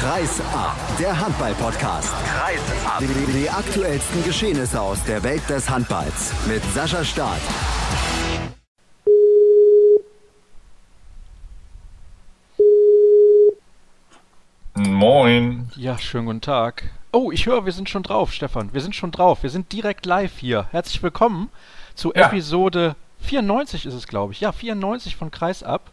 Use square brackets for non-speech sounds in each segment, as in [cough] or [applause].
Kreis ab, der Handball-Podcast. Kreis ab. Die, die aktuellsten Geschehnisse aus der Welt des Handballs mit Sascha Staat. Moin. Ja, schönen guten Tag. Oh, ich höre, wir sind schon drauf, Stefan. Wir sind schon drauf. Wir sind direkt live hier. Herzlich willkommen zu Ja. Episode 94 ist es, glaube ich. Ja, 94 von Kreis ab.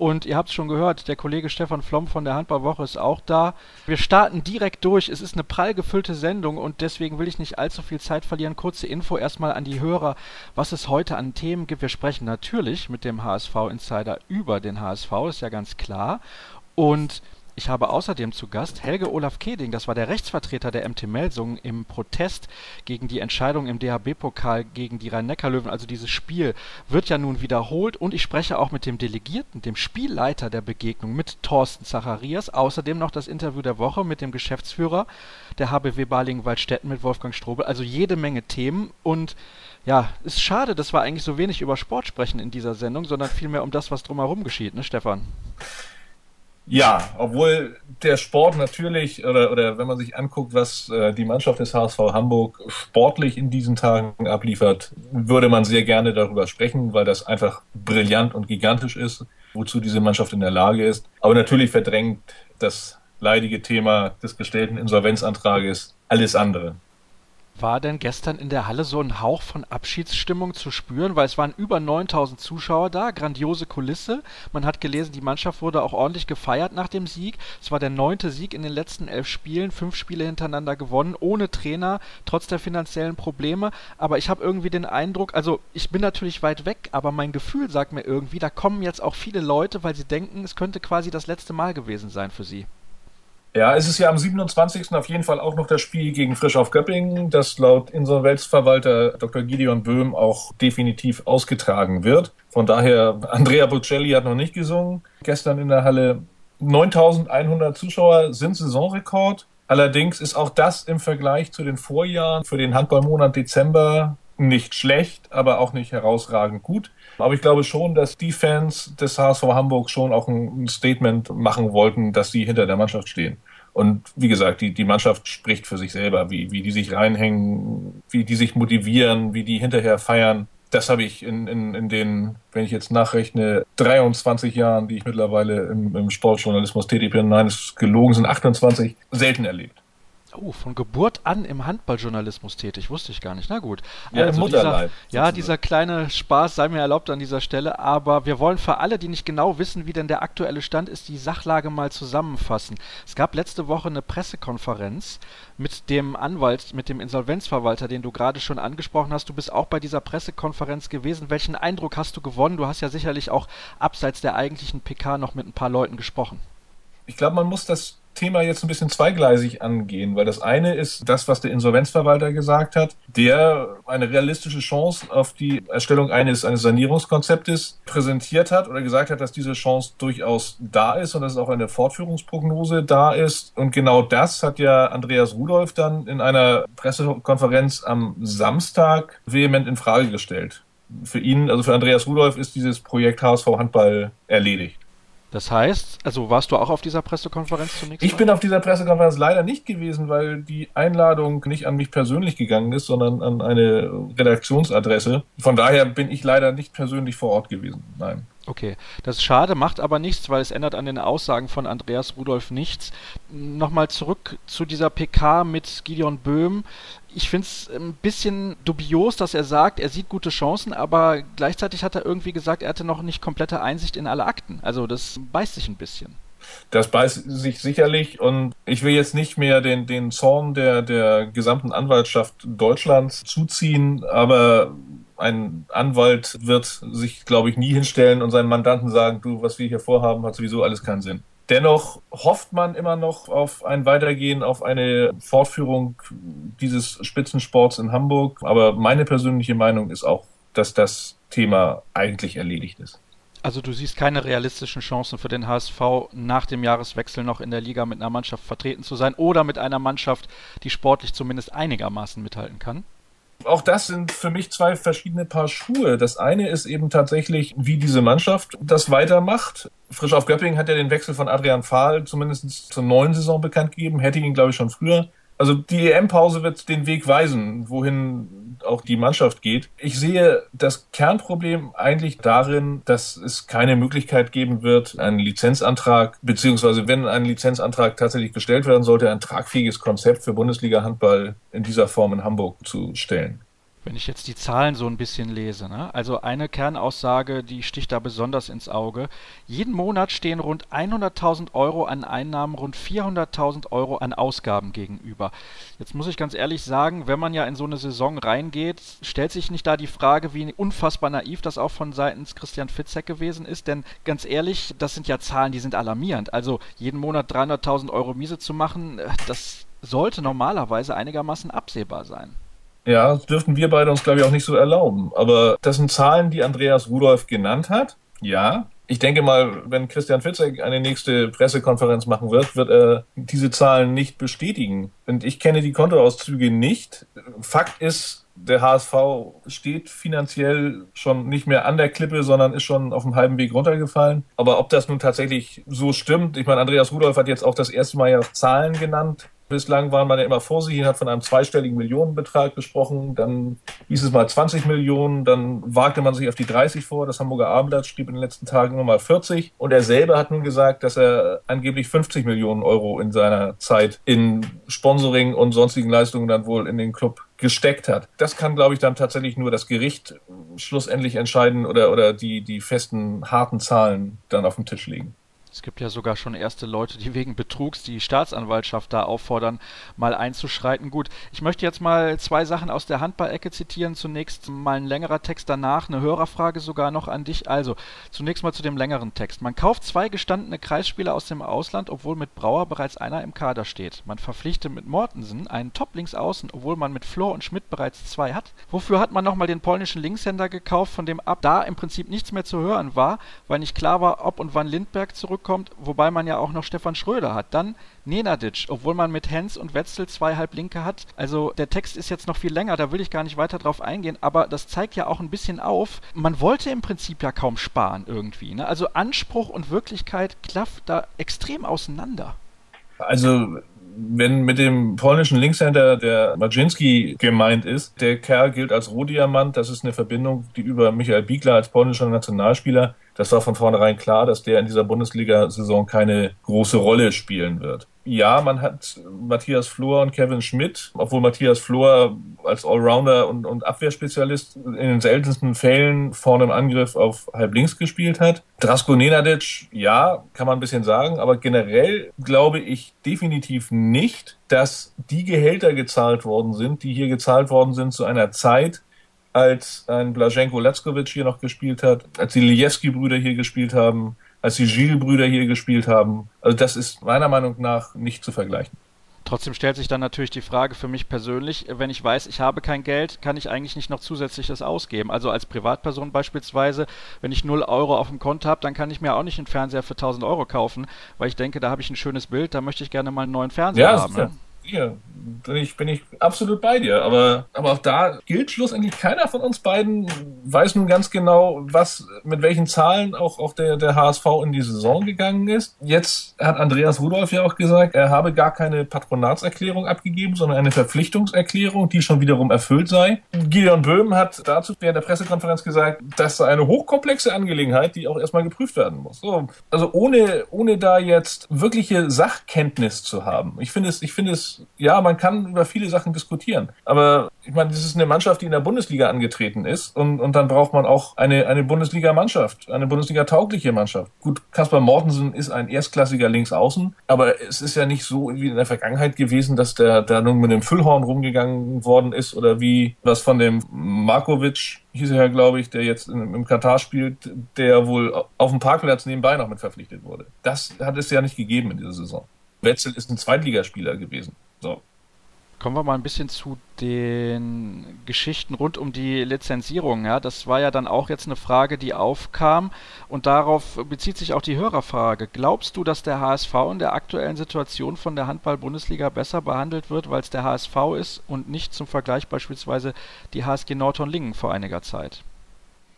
Und ihr habt es schon gehört, der Kollege Stefan Flom von der Handballwoche ist auch da. Wir starten direkt durch. Es ist eine prall gefüllte Sendung und deswegen will ich nicht allzu viel Zeit verlieren. Kurze Info erstmal an die Hörer, was es heute an Themen gibt. Wir sprechen natürlich mit dem HSV-Insider über den HSV, ist ja ganz klar. Und ich habe außerdem zu Gast Helge Olaf Keding, das war der Rechtsvertreter der MT Melsungen im Protest gegen die Entscheidung im DHB-Pokal gegen die Rhein-Neckar-Löwen. Also dieses Spiel wird ja nun wiederholt und ich spreche auch mit dem Delegierten, dem Spielleiter der Begegnung, mit Thorsten Zacharias. Außerdem noch das Interview der Woche mit dem Geschäftsführer der HBW Balingen-Waldstätten mit Wolfgang Strobel. Also jede Menge Themen und ja, ist schade, dass wir eigentlich so wenig über Sport sprechen in dieser Sendung, sondern vielmehr um das, was drumherum geschieht, ne Stefan? Ja, obwohl der Sport natürlich, oder, oder wenn man sich anguckt, was äh, die Mannschaft des HSV Hamburg sportlich in diesen Tagen abliefert, würde man sehr gerne darüber sprechen, weil das einfach brillant und gigantisch ist, wozu diese Mannschaft in der Lage ist. Aber natürlich verdrängt das leidige Thema des gestellten Insolvenzantrages alles andere. War denn gestern in der Halle so ein Hauch von Abschiedsstimmung zu spüren? Weil es waren über 9000 Zuschauer da, grandiose Kulisse. Man hat gelesen, die Mannschaft wurde auch ordentlich gefeiert nach dem Sieg. Es war der neunte Sieg in den letzten elf Spielen, fünf Spiele hintereinander gewonnen, ohne Trainer, trotz der finanziellen Probleme. Aber ich habe irgendwie den Eindruck, also ich bin natürlich weit weg, aber mein Gefühl sagt mir irgendwie, da kommen jetzt auch viele Leute, weil sie denken, es könnte quasi das letzte Mal gewesen sein für sie. Ja, es ist ja am 27. auf jeden Fall auch noch das Spiel gegen Frisch auf Göppingen, das laut Insolvenzverwalter Dr. Gideon Böhm auch definitiv ausgetragen wird. Von daher, Andrea Bocelli hat noch nicht gesungen. Gestern in der Halle 9100 Zuschauer sind Saisonrekord. Allerdings ist auch das im Vergleich zu den Vorjahren für den Handballmonat Dezember nicht schlecht, aber auch nicht herausragend gut. Aber ich glaube schon, dass die Fans des HSV Hamburg schon auch ein Statement machen wollten, dass sie hinter der Mannschaft stehen. Und wie gesagt, die, die Mannschaft spricht für sich selber, wie, wie die sich reinhängen, wie die sich motivieren, wie die hinterher feiern. Das habe ich in, in, in den, wenn ich jetzt nachrechne, 23 Jahren, die ich mittlerweile im, im Sportjournalismus tätig bin, nein, es gelogen sind 28, selten erlebt. Oh, von Geburt an im Handballjournalismus tätig, wusste ich gar nicht. Na gut. Ja, Mutterleib, Dieser, ja, dieser kleine Spaß sei mir erlaubt an dieser Stelle, aber wir wollen für alle, die nicht genau wissen, wie denn der aktuelle Stand ist, die Sachlage mal zusammenfassen. Es gab letzte Woche eine Pressekonferenz mit dem Anwalt, mit dem Insolvenzverwalter, den du gerade schon angesprochen hast. Du bist auch bei dieser Pressekonferenz gewesen. Welchen Eindruck hast du gewonnen? Du hast ja sicherlich auch abseits der eigentlichen PK noch mit ein paar Leuten gesprochen. Ich glaube, man muss das Thema jetzt ein bisschen zweigleisig angehen, weil das eine ist das, was der Insolvenzverwalter gesagt hat, der eine realistische Chance auf die Erstellung eines, eines Sanierungskonzeptes präsentiert hat oder gesagt hat, dass diese Chance durchaus da ist und dass auch eine Fortführungsprognose da ist. Und genau das hat ja Andreas Rudolph dann in einer Pressekonferenz am Samstag vehement in Frage gestellt. Für ihn, also für Andreas Rudolph, ist dieses Projekt HSV Handball erledigt. Das heißt, also warst du auch auf dieser Pressekonferenz zunächst? Ich mal? bin auf dieser Pressekonferenz leider nicht gewesen, weil die Einladung nicht an mich persönlich gegangen ist, sondern an eine Redaktionsadresse. Von daher bin ich leider nicht persönlich vor Ort gewesen. Nein. Okay, das ist schade, macht aber nichts, weil es ändert an den Aussagen von Andreas Rudolph nichts. Nochmal zurück zu dieser PK mit Gideon Böhm. Ich finde es ein bisschen dubios, dass er sagt, er sieht gute Chancen, aber gleichzeitig hat er irgendwie gesagt, er hatte noch nicht komplette Einsicht in alle Akten. Also das beißt sich ein bisschen. Das beißt sich sicherlich und ich will jetzt nicht mehr den, den Zorn der, der gesamten Anwaltschaft Deutschlands zuziehen, aber ein Anwalt wird sich, glaube ich, nie hinstellen und seinem Mandanten sagen, du, was wir hier vorhaben, hat sowieso alles keinen Sinn. Dennoch hofft man immer noch auf ein Weitergehen, auf eine Fortführung dieses Spitzensports in Hamburg. Aber meine persönliche Meinung ist auch, dass das Thema eigentlich erledigt ist. Also du siehst keine realistischen Chancen für den HSV nach dem Jahreswechsel noch in der Liga mit einer Mannschaft vertreten zu sein oder mit einer Mannschaft, die sportlich zumindest einigermaßen mithalten kann? Auch das sind für mich zwei verschiedene Paar Schuhe. Das eine ist eben tatsächlich, wie diese Mannschaft das weitermacht. Frisch auf Göppingen hat ja den Wechsel von Adrian Fahl zumindest zur neuen Saison bekannt gegeben, hätte ihn, glaube ich, schon früher. Also die EM-Pause wird den Weg weisen, wohin auch die Mannschaft geht. Ich sehe das Kernproblem eigentlich darin, dass es keine Möglichkeit geben wird, einen Lizenzantrag, beziehungsweise wenn ein Lizenzantrag tatsächlich gestellt werden sollte, ein tragfähiges Konzept für Bundesliga-Handball in dieser Form in Hamburg zu stellen. Wenn ich jetzt die Zahlen so ein bisschen lese, ne? also eine Kernaussage, die sticht da besonders ins Auge. Jeden Monat stehen rund 100.000 Euro an Einnahmen, rund 400.000 Euro an Ausgaben gegenüber. Jetzt muss ich ganz ehrlich sagen, wenn man ja in so eine Saison reingeht, stellt sich nicht da die Frage, wie unfassbar naiv das auch von seitens Christian Fitzek gewesen ist. Denn ganz ehrlich, das sind ja Zahlen, die sind alarmierend. Also jeden Monat 300.000 Euro Miese zu machen, äh, das sollte normalerweise einigermaßen absehbar sein. Ja, das dürften wir beide uns, glaube ich, auch nicht so erlauben. Aber das sind Zahlen, die Andreas Rudolph genannt hat. Ja. Ich denke mal, wenn Christian Fitzek eine nächste Pressekonferenz machen wird, wird er diese Zahlen nicht bestätigen. Und ich kenne die Kontoauszüge nicht. Fakt ist, der HSV steht finanziell schon nicht mehr an der Klippe, sondern ist schon auf dem halben Weg runtergefallen. Aber ob das nun tatsächlich so stimmt, ich meine, Andreas Rudolph hat jetzt auch das erste Mal ja Zahlen genannt. Bislang waren man ja immer vorsichtig und hat von einem zweistelligen Millionenbetrag gesprochen. Dann hieß es mal 20 Millionen, dann wagte man sich auf die 30 vor. Das Hamburger Abendblatt schrieb in den letzten Tagen nur mal 40. Und er selber hat nun gesagt, dass er angeblich 50 Millionen Euro in seiner Zeit in Sponsoring und sonstigen Leistungen dann wohl in den Club gesteckt hat. Das kann, glaube ich, dann tatsächlich nur das Gericht schlussendlich entscheiden oder, oder die, die festen, harten Zahlen dann auf den Tisch legen. Es gibt ja sogar schon erste Leute, die [laughs] wegen Betrugs die Staatsanwaltschaft da auffordern, mal einzuschreiten. Gut, ich möchte jetzt mal zwei Sachen aus der Handballecke zitieren. Zunächst mal ein längerer Text, danach eine Hörerfrage sogar noch an dich. Also, zunächst mal zu dem längeren Text. Man kauft zwei gestandene Kreisspieler aus dem Ausland, obwohl mit Brauer bereits einer im Kader steht. Man verpflichtet mit Mortensen einen Top-Linksaußen, obwohl man mit Flor und Schmidt bereits zwei hat. Wofür hat man nochmal den polnischen Linkshänder gekauft, von dem ab da im Prinzip nichts mehr zu hören war, weil nicht klar war, ob und wann Lindberg zurück zurückkommt, wobei man ja auch noch Stefan Schröder hat. Dann Nenadic, obwohl man mit Hens und Wetzel zwei Halblinke hat. Also der Text ist jetzt noch viel länger, da will ich gar nicht weiter drauf eingehen, aber das zeigt ja auch ein bisschen auf, man wollte im Prinzip ja kaum sparen irgendwie. Ne? Also Anspruch und Wirklichkeit klafft da extrem auseinander. Also wenn mit dem polnischen Linkshänder der Majinski gemeint ist, der Kerl gilt als Rohdiamant, das ist eine Verbindung, die über Michael Biegler als polnischer Nationalspieler das war von vornherein klar, dass der in dieser Bundesliga-Saison keine große Rolle spielen wird. Ja, man hat Matthias Flor und Kevin Schmidt, obwohl Matthias Flor als Allrounder und, und Abwehrspezialist in den seltensten Fällen vorne im Angriff auf halb links gespielt hat. Drasko Nenadic, ja, kann man ein bisschen sagen, aber generell glaube ich definitiv nicht, dass die Gehälter gezahlt worden sind, die hier gezahlt worden sind zu einer Zeit, als ein Blaženko Leckovic hier noch gespielt hat, als die Lijewski-Brüder hier gespielt haben, als die Gilles-Brüder hier gespielt haben. Also das ist meiner Meinung nach nicht zu vergleichen. Trotzdem stellt sich dann natürlich die Frage für mich persönlich, wenn ich weiß, ich habe kein Geld, kann ich eigentlich nicht noch zusätzliches ausgeben. Also als Privatperson beispielsweise, wenn ich 0 Euro auf dem Konto habe, dann kann ich mir auch nicht einen Fernseher für 1000 Euro kaufen, weil ich denke, da habe ich ein schönes Bild, da möchte ich gerne mal einen neuen Fernseher ja, haben. Ne? Dir. Bin ich, bin ich absolut bei dir. Aber, aber auch da gilt schlussendlich keiner von uns beiden weiß nun ganz genau, was, mit welchen Zahlen auch, auch der, der HSV in die Saison gegangen ist. Jetzt hat Andreas Rudolph ja auch gesagt, er habe gar keine Patronatserklärung abgegeben, sondern eine Verpflichtungserklärung, die schon wiederum erfüllt sei. Gideon Böhm hat dazu während der Pressekonferenz gesagt, das sei eine hochkomplexe Angelegenheit, die auch erstmal geprüft werden muss. So, also ohne, ohne da jetzt wirkliche Sachkenntnis zu haben. Ich finde es, ich finde es ja, man kann über viele Sachen diskutieren. Aber ich meine, das ist eine Mannschaft, die in der Bundesliga angetreten ist und, und dann braucht man auch eine, eine Bundesliga-Mannschaft, eine Bundesliga-taugliche Mannschaft. Gut, Kaspar Mortensen ist ein erstklassiger Linksaußen, aber es ist ja nicht so wie in der Vergangenheit gewesen, dass der da nun mit dem Füllhorn rumgegangen worden ist oder wie was von dem Markovic hieß er ja, glaube ich, der jetzt im, Katar spielt, der wohl auf dem Parkplatz nebenbei noch mit verpflichtet wurde. Das hat es ja nicht gegeben in dieser Saison. Wetzel ist ein Zweitligaspieler gewesen. So. Kommen wir mal ein bisschen zu den Geschichten rund um die Lizenzierung. Ja, das war ja dann auch jetzt eine Frage, die aufkam und darauf bezieht sich auch die Hörerfrage. Glaubst du, dass der HSV in der aktuellen Situation von der Handball-Bundesliga besser behandelt wird, weil es der HSV ist und nicht zum Vergleich beispielsweise die HSG Nordhorn-Lingen vor einiger Zeit?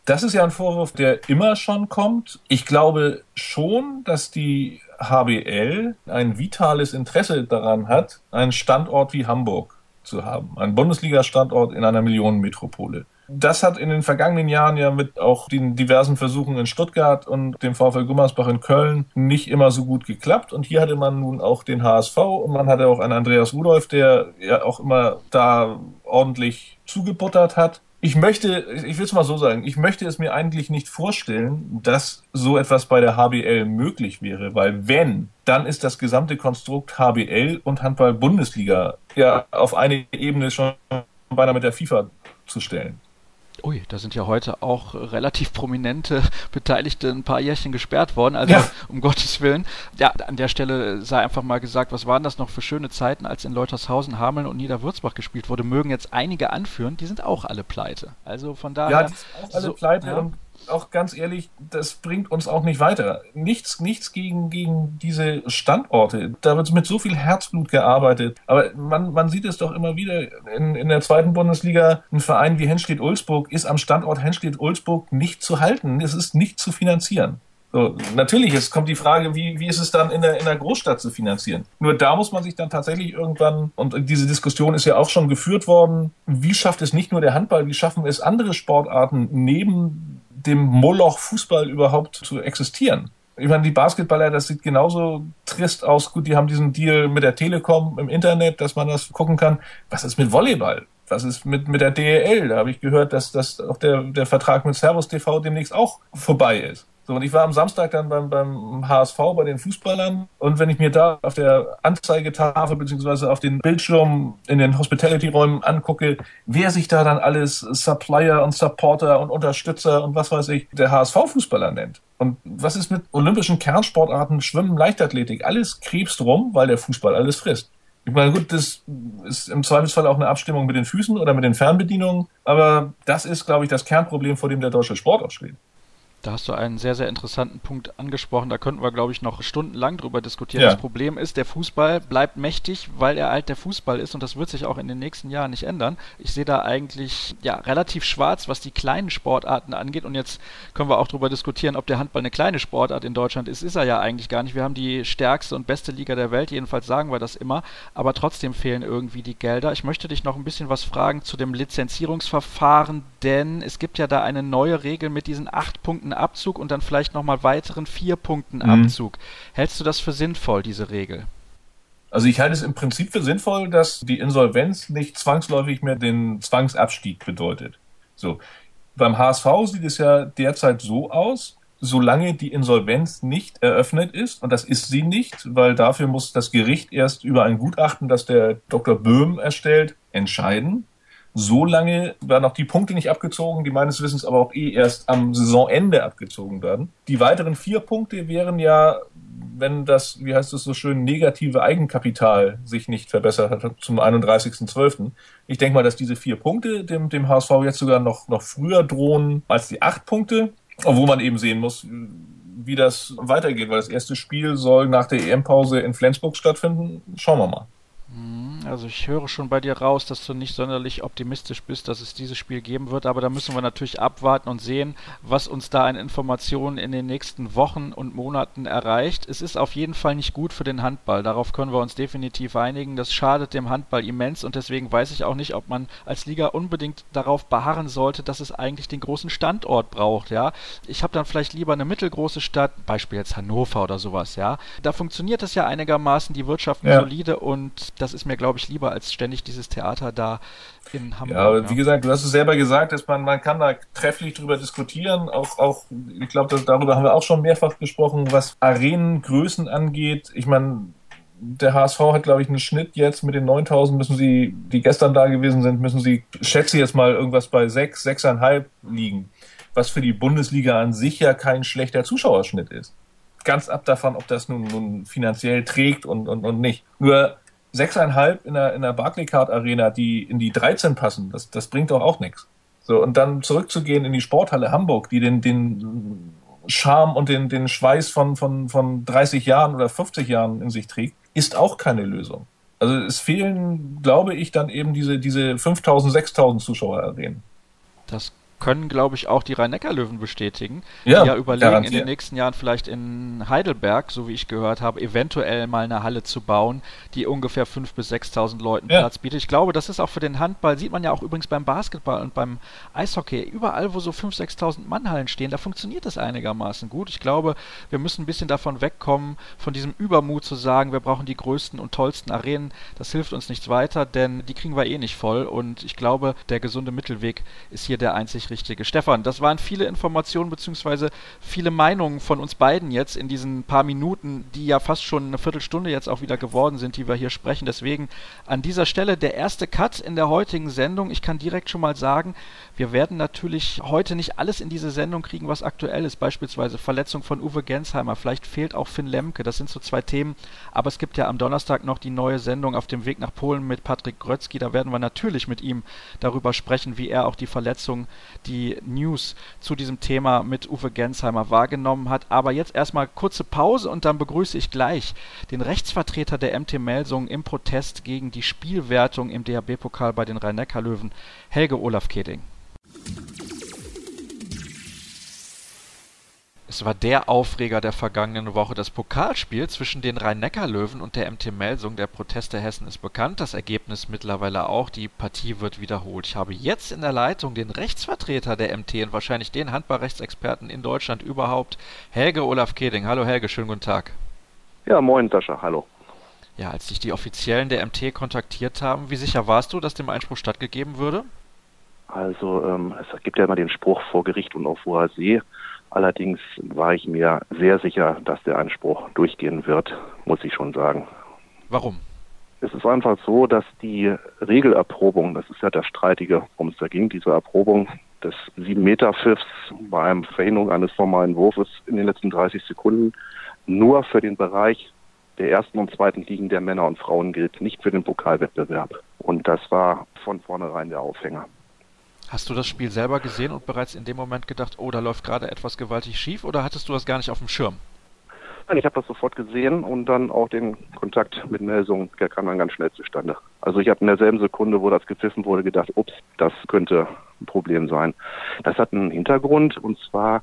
Das ist ja ein Vorwurf, der immer schon kommt. Ich glaube schon, dass die HBL ein vitales Interesse daran hat, einen Standort wie Hamburg zu haben. Ein Bundesliga-Standort in einer Millionenmetropole. Das hat in den vergangenen Jahren ja mit auch den diversen Versuchen in Stuttgart und dem VfL Gummersbach in Köln nicht immer so gut geklappt. Und hier hatte man nun auch den HSV und man hatte auch einen Andreas Rudolph, der ja auch immer da ordentlich zugebuttert hat ich möchte, ich will es mal so sagen, ich möchte es mir eigentlich nicht vorstellen, dass so etwas bei der HBL möglich wäre, weil wenn, dann ist das gesamte Konstrukt HBL und Handball-Bundesliga ja auf eine Ebene schon beinahe mit der FIFA zu stellen. Ui, da sind ja heute auch relativ prominente Beteiligte ein paar Jährchen gesperrt worden, also ja. um Gottes Willen. Ja, an der Stelle sei einfach mal gesagt, was waren das noch für schöne Zeiten, als in Leutershausen, Hameln und Niederwürzbach gespielt wurde, mögen jetzt einige anführen, die sind auch alle pleite. Also von daher. Ja, die sind auch alle so, pleite ja. und auch ganz ehrlich, das bringt uns auch nicht weiter. Nichts, nichts gegen, gegen diese Standorte. Da wird mit so viel Herzblut gearbeitet. Aber man, man sieht es doch immer wieder in, in der zweiten Bundesliga. Ein Verein wie Henstedt-Ulzburg ist am Standort Henstedt-Ulzburg nicht zu halten. Es ist nicht zu finanzieren. So, natürlich, es kommt die Frage, wie, wie ist es dann in der, in der Großstadt zu finanzieren? Nur da muss man sich dann tatsächlich irgendwann, und diese Diskussion ist ja auch schon geführt worden, wie schafft es nicht nur der Handball, wie schaffen es andere Sportarten neben dem Moloch Fußball überhaupt zu existieren. Ich meine, die Basketballer, das sieht genauso trist aus. Gut, die haben diesen Deal mit der Telekom im Internet, dass man das gucken kann. Was ist mit Volleyball? Was ist mit, mit der DEL? Da habe ich gehört, dass, dass auch der, der Vertrag mit Servus TV demnächst auch vorbei ist. So, und ich war am Samstag dann beim, beim HSV bei den Fußballern und wenn ich mir da auf der Anzeigetafel beziehungsweise auf den Bildschirm in den Hospitality-Räumen angucke, wer sich da dann alles Supplier und Supporter und Unterstützer und was weiß ich, der HSV-Fußballer nennt. Und was ist mit olympischen Kernsportarten, Schwimmen, Leichtathletik? Alles krebst rum, weil der Fußball alles frisst. Ich meine, gut, das ist im Zweifelsfall auch eine Abstimmung mit den Füßen oder mit den Fernbedienungen, aber das ist, glaube ich, das Kernproblem, vor dem der deutsche Sport auch steht. Da hast du einen sehr, sehr interessanten Punkt angesprochen. Da könnten wir, glaube ich, noch stundenlang drüber diskutieren. Ja. Das Problem ist, der Fußball bleibt mächtig, weil er halt der Fußball ist und das wird sich auch in den nächsten Jahren nicht ändern. Ich sehe da eigentlich ja relativ schwarz, was die kleinen Sportarten angeht. Und jetzt können wir auch darüber diskutieren, ob der Handball eine kleine Sportart in Deutschland ist. Ist er ja eigentlich gar nicht. Wir haben die stärkste und beste Liga der Welt, jedenfalls sagen wir das immer. Aber trotzdem fehlen irgendwie die Gelder. Ich möchte dich noch ein bisschen was fragen zu dem Lizenzierungsverfahren, denn es gibt ja da eine neue Regel mit diesen acht Punkten Punkten Abzug und dann vielleicht nochmal weiteren vier Punkten mhm. Abzug. Hältst du das für sinnvoll, diese Regel? Also ich halte es im Prinzip für sinnvoll, dass die Insolvenz nicht zwangsläufig mehr den Zwangsabstieg bedeutet. So. Beim HSV sieht es ja derzeit so aus, solange die Insolvenz nicht eröffnet ist, und das ist sie nicht, weil dafür muss das Gericht erst über ein Gutachten, das der Dr. Böhm erstellt, entscheiden so lange werden auch die Punkte nicht abgezogen, die meines Wissens aber auch eh erst am Saisonende abgezogen werden. Die weiteren vier Punkte wären ja, wenn das, wie heißt es so schön, negative Eigenkapital sich nicht verbessert hat zum 31.12. Ich denke mal, dass diese vier Punkte dem, dem HSV jetzt sogar noch, noch früher drohen als die acht Punkte, obwohl man eben sehen muss, wie das weitergeht, weil das erste Spiel soll nach der EM-Pause in Flensburg stattfinden. Schauen wir mal. Mhm. Also ich höre schon bei dir raus, dass du nicht sonderlich optimistisch bist, dass es dieses Spiel geben wird, aber da müssen wir natürlich abwarten und sehen, was uns da an Informationen in den nächsten Wochen und Monaten erreicht. Es ist auf jeden Fall nicht gut für den Handball, darauf können wir uns definitiv einigen. Das schadet dem Handball immens und deswegen weiß ich auch nicht, ob man als Liga unbedingt darauf beharren sollte, dass es eigentlich den großen Standort braucht, ja. Ich habe dann vielleicht lieber eine mittelgroße Stadt, Beispiel jetzt Hannover oder sowas, ja. Da funktioniert es ja einigermaßen, die Wirtschaft ja. solide und das ist mir, glaube ich, lieber als ständig dieses Theater da in Hamburg. Ja, aber ja. wie gesagt, du hast es selber gesagt, dass man, man kann da trefflich drüber diskutieren. Auch, auch ich glaube, darüber haben wir auch schon mehrfach gesprochen, was Arenengrößen angeht. Ich meine, der HSV hat, glaube ich, einen Schnitt jetzt mit den 9000 müssen sie, die gestern da gewesen sind, müssen sie, schätze jetzt mal, irgendwas bei 6, 6,5 liegen. Was für die Bundesliga an sich ja kein schlechter Zuschauerschnitt ist. Ganz ab davon, ob das nun, nun finanziell trägt und, und, und nicht. Nur sechseinhalb in der, in der Barclaycard Arena, die in die 13 passen, das, das bringt doch auch nichts. So, und dann zurückzugehen in die Sporthalle Hamburg, die den, den Charme und den, den Schweiß von, von, von 30 Jahren oder 50 Jahren in sich trägt, ist auch keine Lösung. Also es fehlen, glaube ich, dann eben diese, diese 5000, 6000 Zuschauer Arenen. Das können, glaube ich, auch die Rhein-Neckar-Löwen bestätigen, ja, die ja überlegen, garantiert. in den nächsten Jahren vielleicht in Heidelberg, so wie ich gehört habe, eventuell mal eine Halle zu bauen, die ungefähr 5.000 bis 6.000 Leuten ja. Platz bietet. Ich glaube, das ist auch für den Handball, sieht man ja auch übrigens beim Basketball und beim Eishockey, überall, wo so 5.000, 6.000 Mannhallen stehen, da funktioniert das einigermaßen gut. Ich glaube, wir müssen ein bisschen davon wegkommen, von diesem Übermut zu sagen, wir brauchen die größten und tollsten Arenen. Das hilft uns nichts weiter, denn die kriegen wir eh nicht voll und ich glaube, der gesunde Mittelweg ist hier der einzig richtige. Stefan, das waren viele Informationen bzw. viele Meinungen von uns beiden jetzt in diesen paar Minuten, die ja fast schon eine Viertelstunde jetzt auch wieder geworden sind, die wir hier sprechen. Deswegen an dieser Stelle der erste Cut in der heutigen Sendung. Ich kann direkt schon mal sagen, wir werden natürlich heute nicht alles in diese Sendung kriegen, was aktuell ist. Beispielsweise Verletzung von Uwe Gensheimer. Vielleicht fehlt auch Finn Lemke. Das sind so zwei Themen. Aber es gibt ja am Donnerstag noch die neue Sendung auf dem Weg nach Polen mit Patrick Grötzky. Da werden wir natürlich mit ihm darüber sprechen, wie er auch die Verletzung, die News zu diesem Thema mit Uwe Gensheimer wahrgenommen hat. Aber jetzt erstmal kurze Pause und dann begrüße ich gleich den Rechtsvertreter der MT Melsung im Protest gegen die Spielwertung im DHB-Pokal bei den Rhein-Neckar-Löwen, Helge Olaf Keding. Es war der Aufreger der vergangenen Woche. Das Pokalspiel zwischen den Rhein-Neckar-Löwen und der MT Melsung. Der Protest der Hessen ist bekannt, das Ergebnis mittlerweile auch. Die Partie wird wiederholt. Ich habe jetzt in der Leitung den Rechtsvertreter der MT und wahrscheinlich den Handballrechtsexperten in Deutschland überhaupt, Helge Olaf Keding. Hallo Helge, schönen guten Tag. Ja, moin Sascha, hallo. Ja, als dich die Offiziellen der MT kontaktiert haben, wie sicher warst du, dass dem Einspruch stattgegeben würde? Also ähm, es gibt ja immer den Spruch vor Gericht und auf hoher See. Allerdings war ich mir sehr sicher, dass der Einspruch durchgehen wird, muss ich schon sagen. Warum? Es ist einfach so, dass die Regelerprobung, das ist ja das Streitige, worum es da ging, diese Erprobung des 7-Meter-Pfiffs bei einem Verhinderung eines formalen Wurfes in den letzten 30 Sekunden nur für den Bereich der ersten und zweiten Ligen der Männer und Frauen gilt, nicht für den Pokalwettbewerb. Und das war von vornherein der Aufhänger. Hast du das Spiel selber gesehen und bereits in dem Moment gedacht, oh, da läuft gerade etwas gewaltig schief oder hattest du das gar nicht auf dem Schirm? Nein, ich habe das sofort gesehen und dann auch den Kontakt mit Melsung, der kam dann ganz schnell zustande. Also ich habe in derselben Sekunde, wo das gepfiffen wurde, gedacht, ups, das könnte ein Problem sein. Das hat einen Hintergrund und zwar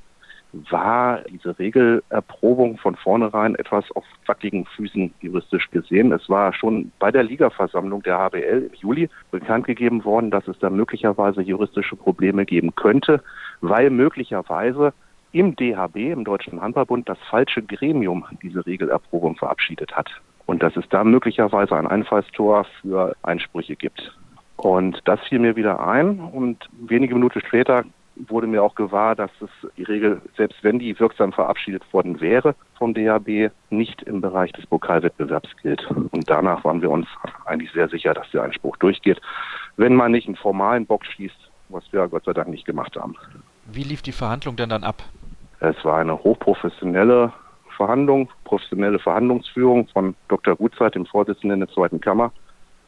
war diese Regelerprobung von vornherein etwas auf wackeligen Füßen juristisch gesehen. Es war schon bei der Ligaversammlung der HBL im Juli bekannt gegeben worden, dass es da möglicherweise juristische Probleme geben könnte, weil möglicherweise im DHB, im Deutschen Handballbund, das falsche Gremium diese Regelerprobung verabschiedet hat. Und dass es da möglicherweise ein Einfallstor für Einsprüche gibt. Und das fiel mir wieder ein und wenige Minuten später wurde mir auch gewahr, dass es die Regel, selbst wenn die wirksam verabschiedet worden wäre vom DHB, nicht im Bereich des Pokalwettbewerbs gilt. Und danach waren wir uns eigentlich sehr sicher, dass der Einspruch durchgeht, wenn man nicht einen formalen Bock schießt, was wir Gott sei Dank nicht gemacht haben. Wie lief die Verhandlung denn dann ab? Es war eine hochprofessionelle Verhandlung, professionelle Verhandlungsführung von Dr. Gutzeit, dem Vorsitzenden der zweiten Kammer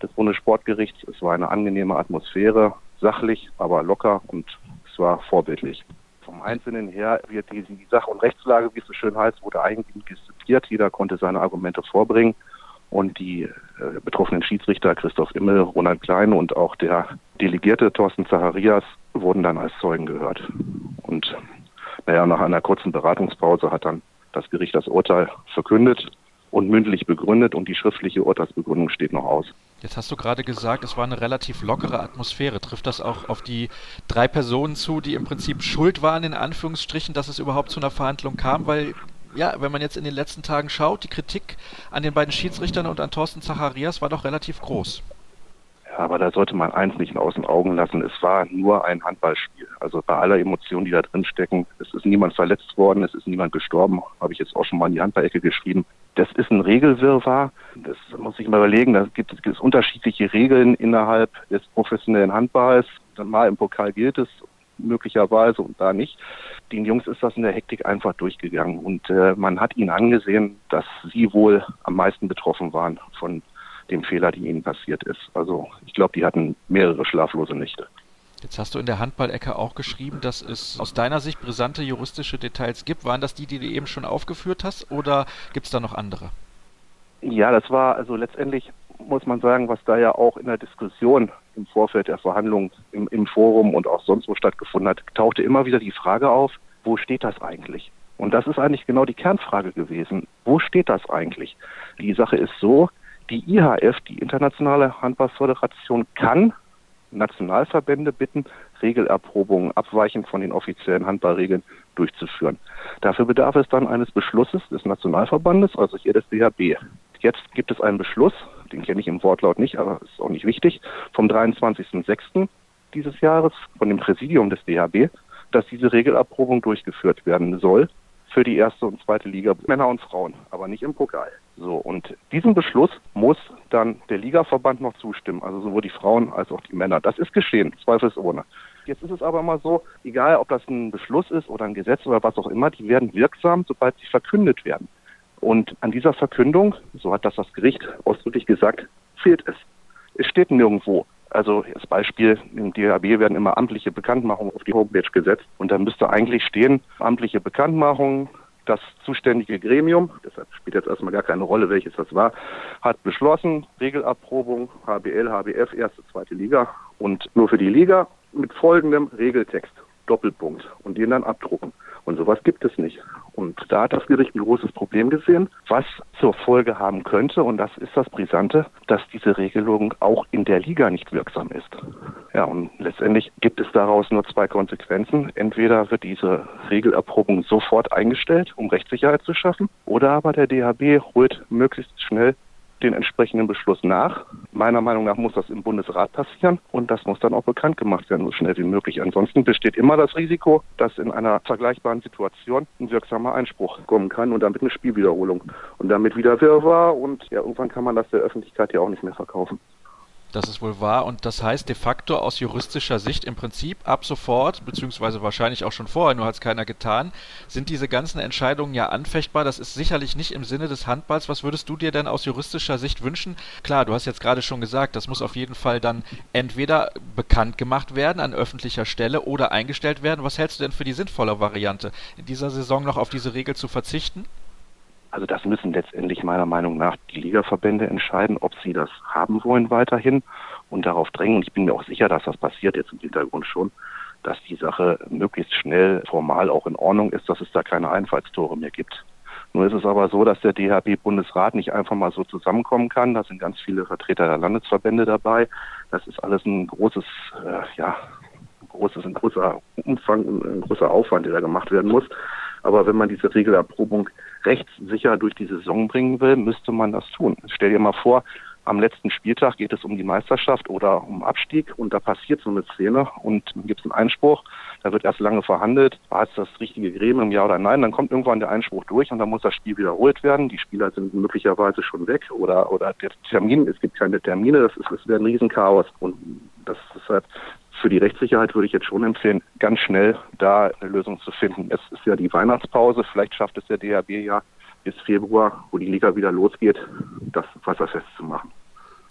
des Bundessportgerichts. Es war eine angenehme Atmosphäre, sachlich, aber locker und es war vorbildlich. Vom Einzelnen her wird die, die Sach- und Rechtslage, wie es so schön heißt, wurde eigentlich diskutiert. Jeder konnte seine Argumente vorbringen. Und die äh, betroffenen Schiedsrichter Christoph Immel, Ronald Klein und auch der Delegierte Thorsten Zacharias wurden dann als Zeugen gehört. Und naja, nach einer kurzen Beratungspause hat dann das Gericht das Urteil verkündet und mündlich begründet und die schriftliche Urteilsbegründung steht noch aus. Jetzt hast du gerade gesagt, es war eine relativ lockere Atmosphäre. Trifft das auch auf die drei Personen zu, die im Prinzip schuld waren, in Anführungsstrichen, dass es überhaupt zu einer Verhandlung kam? Weil, ja, wenn man jetzt in den letzten Tagen schaut, die Kritik an den beiden Schiedsrichtern und an Thorsten Zacharias war doch relativ groß. Aber da sollte man eins nicht aus den Augen lassen. Es war nur ein Handballspiel. Also bei aller Emotion, die da drin stecken, es ist niemand verletzt worden, es ist niemand gestorben, habe ich jetzt auch schon mal in die Handballecke geschrieben. Das ist ein Regelwirrwarr. Das muss ich mal überlegen. Da gibt es, gibt es unterschiedliche Regeln innerhalb des professionellen Handballs. Mal im Pokal gilt es möglicherweise und da nicht. Den Jungs ist das in der Hektik einfach durchgegangen und äh, man hat ihnen angesehen, dass sie wohl am meisten betroffen waren von dem Fehler, die ihnen passiert ist. Also ich glaube, die hatten mehrere schlaflose Nächte. Jetzt hast du in der Handballecke auch geschrieben, dass es aus deiner Sicht brisante juristische Details gibt. Waren das die, die du eben schon aufgeführt hast, oder gibt es da noch andere? Ja, das war also letztendlich, muss man sagen, was da ja auch in der Diskussion im Vorfeld der Verhandlungen im, im Forum und auch sonst wo stattgefunden hat, tauchte immer wieder die Frage auf, wo steht das eigentlich? Und das ist eigentlich genau die Kernfrage gewesen. Wo steht das eigentlich? Die Sache ist so, die IHF, die Internationale Handballföderation, kann Nationalverbände bitten, Regelerprobungen abweichend von den offiziellen Handballregeln durchzuführen. Dafür bedarf es dann eines Beschlusses des Nationalverbandes, also hier des DHB. Jetzt gibt es einen Beschluss, den kenne ich im Wortlaut nicht, aber ist auch nicht wichtig, vom 23.06. dieses Jahres von dem Präsidium des DHB, dass diese Regelerprobung durchgeführt werden soll für die erste und zweite Liga Männer und Frauen, aber nicht im Pokal. So, und diesem Beschluss muss dann der Ligaverband noch zustimmen, also sowohl die Frauen als auch die Männer. Das ist geschehen, zweifelsohne. Jetzt ist es aber mal so, egal ob das ein Beschluss ist oder ein Gesetz oder was auch immer, die werden wirksam, sobald sie verkündet werden. Und an dieser Verkündung, so hat das das Gericht ausdrücklich gesagt, fehlt es. Es steht nirgendwo. Also als Beispiel, im DHB werden immer amtliche Bekanntmachungen auf die Homepage gesetzt und da müsste eigentlich stehen, amtliche Bekanntmachungen, das zuständige Gremium, deshalb spielt jetzt erstmal gar keine Rolle, welches das war, hat beschlossen, Regelerprobung, HBL, HBF, erste, zweite Liga. Und nur für die Liga mit folgendem Regeltext, Doppelpunkt und den dann abdrucken. Und sowas gibt es nicht. Und da hat das Gericht ein großes Problem gesehen, was zur Folge haben könnte, und das ist das Brisante, dass diese Regelung auch in der Liga nicht wirksam ist. Ja, und letztendlich gibt es daraus nur zwei Konsequenzen. Entweder wird diese Regelerprobung sofort eingestellt, um Rechtssicherheit zu schaffen, oder aber der DHB holt möglichst schnell den entsprechenden Beschluss nach. Meiner Meinung nach muss das im Bundesrat passieren und das muss dann auch bekannt gemacht werden, so schnell wie möglich. Ansonsten besteht immer das Risiko, dass in einer vergleichbaren Situation ein wirksamer Einspruch kommen kann und damit eine Spielwiederholung und damit wieder Wirrwarr und ja, irgendwann kann man das der Öffentlichkeit ja auch nicht mehr verkaufen. Das ist wohl wahr und das heißt de facto aus juristischer Sicht im Prinzip ab sofort, beziehungsweise wahrscheinlich auch schon vorher, nur hat es keiner getan, sind diese ganzen Entscheidungen ja anfechtbar. Das ist sicherlich nicht im Sinne des Handballs. Was würdest du dir denn aus juristischer Sicht wünschen? Klar, du hast jetzt gerade schon gesagt, das muss auf jeden Fall dann entweder bekannt gemacht werden an öffentlicher Stelle oder eingestellt werden. Was hältst du denn für die sinnvolle Variante, in dieser Saison noch auf diese Regel zu verzichten? Also das müssen letztendlich meiner Meinung nach die Ligaverbände entscheiden, ob sie das haben wollen weiterhin und darauf drängen. Und ich bin mir auch sicher, dass das passiert jetzt im Hintergrund schon, dass die Sache möglichst schnell formal auch in Ordnung ist, dass es da keine Einfallstore mehr gibt. Nur ist es aber so, dass der DHB-Bundesrat nicht einfach mal so zusammenkommen kann. Da sind ganz viele Vertreter der Landesverbände dabei. Das ist alles ein großes, äh, ja, großes, ein großer Umfang, ein großer Aufwand, der da gemacht werden muss. Aber wenn man diese Regelerprobung rechtssicher durch die Saison bringen will, müsste man das tun. Stell dir mal vor, am letzten Spieltag geht es um die Meisterschaft oder um Abstieg und da passiert so eine Szene und gibt es einen Einspruch, da wird erst lange verhandelt, war es das richtige Gremium, ja oder nein, dann kommt irgendwann der Einspruch durch und dann muss das Spiel wiederholt werden, die Spieler sind möglicherweise schon weg oder, oder der Termin, es gibt keine Termine, das, ist, das wäre ein Riesenchaos und das ist halt für die Rechtssicherheit würde ich jetzt schon empfehlen, ganz schnell da eine Lösung zu finden. Es ist ja die Weihnachtspause, vielleicht schafft es der DHB ja bis Februar, wo die Liga wieder losgeht, das wasserfest zu machen.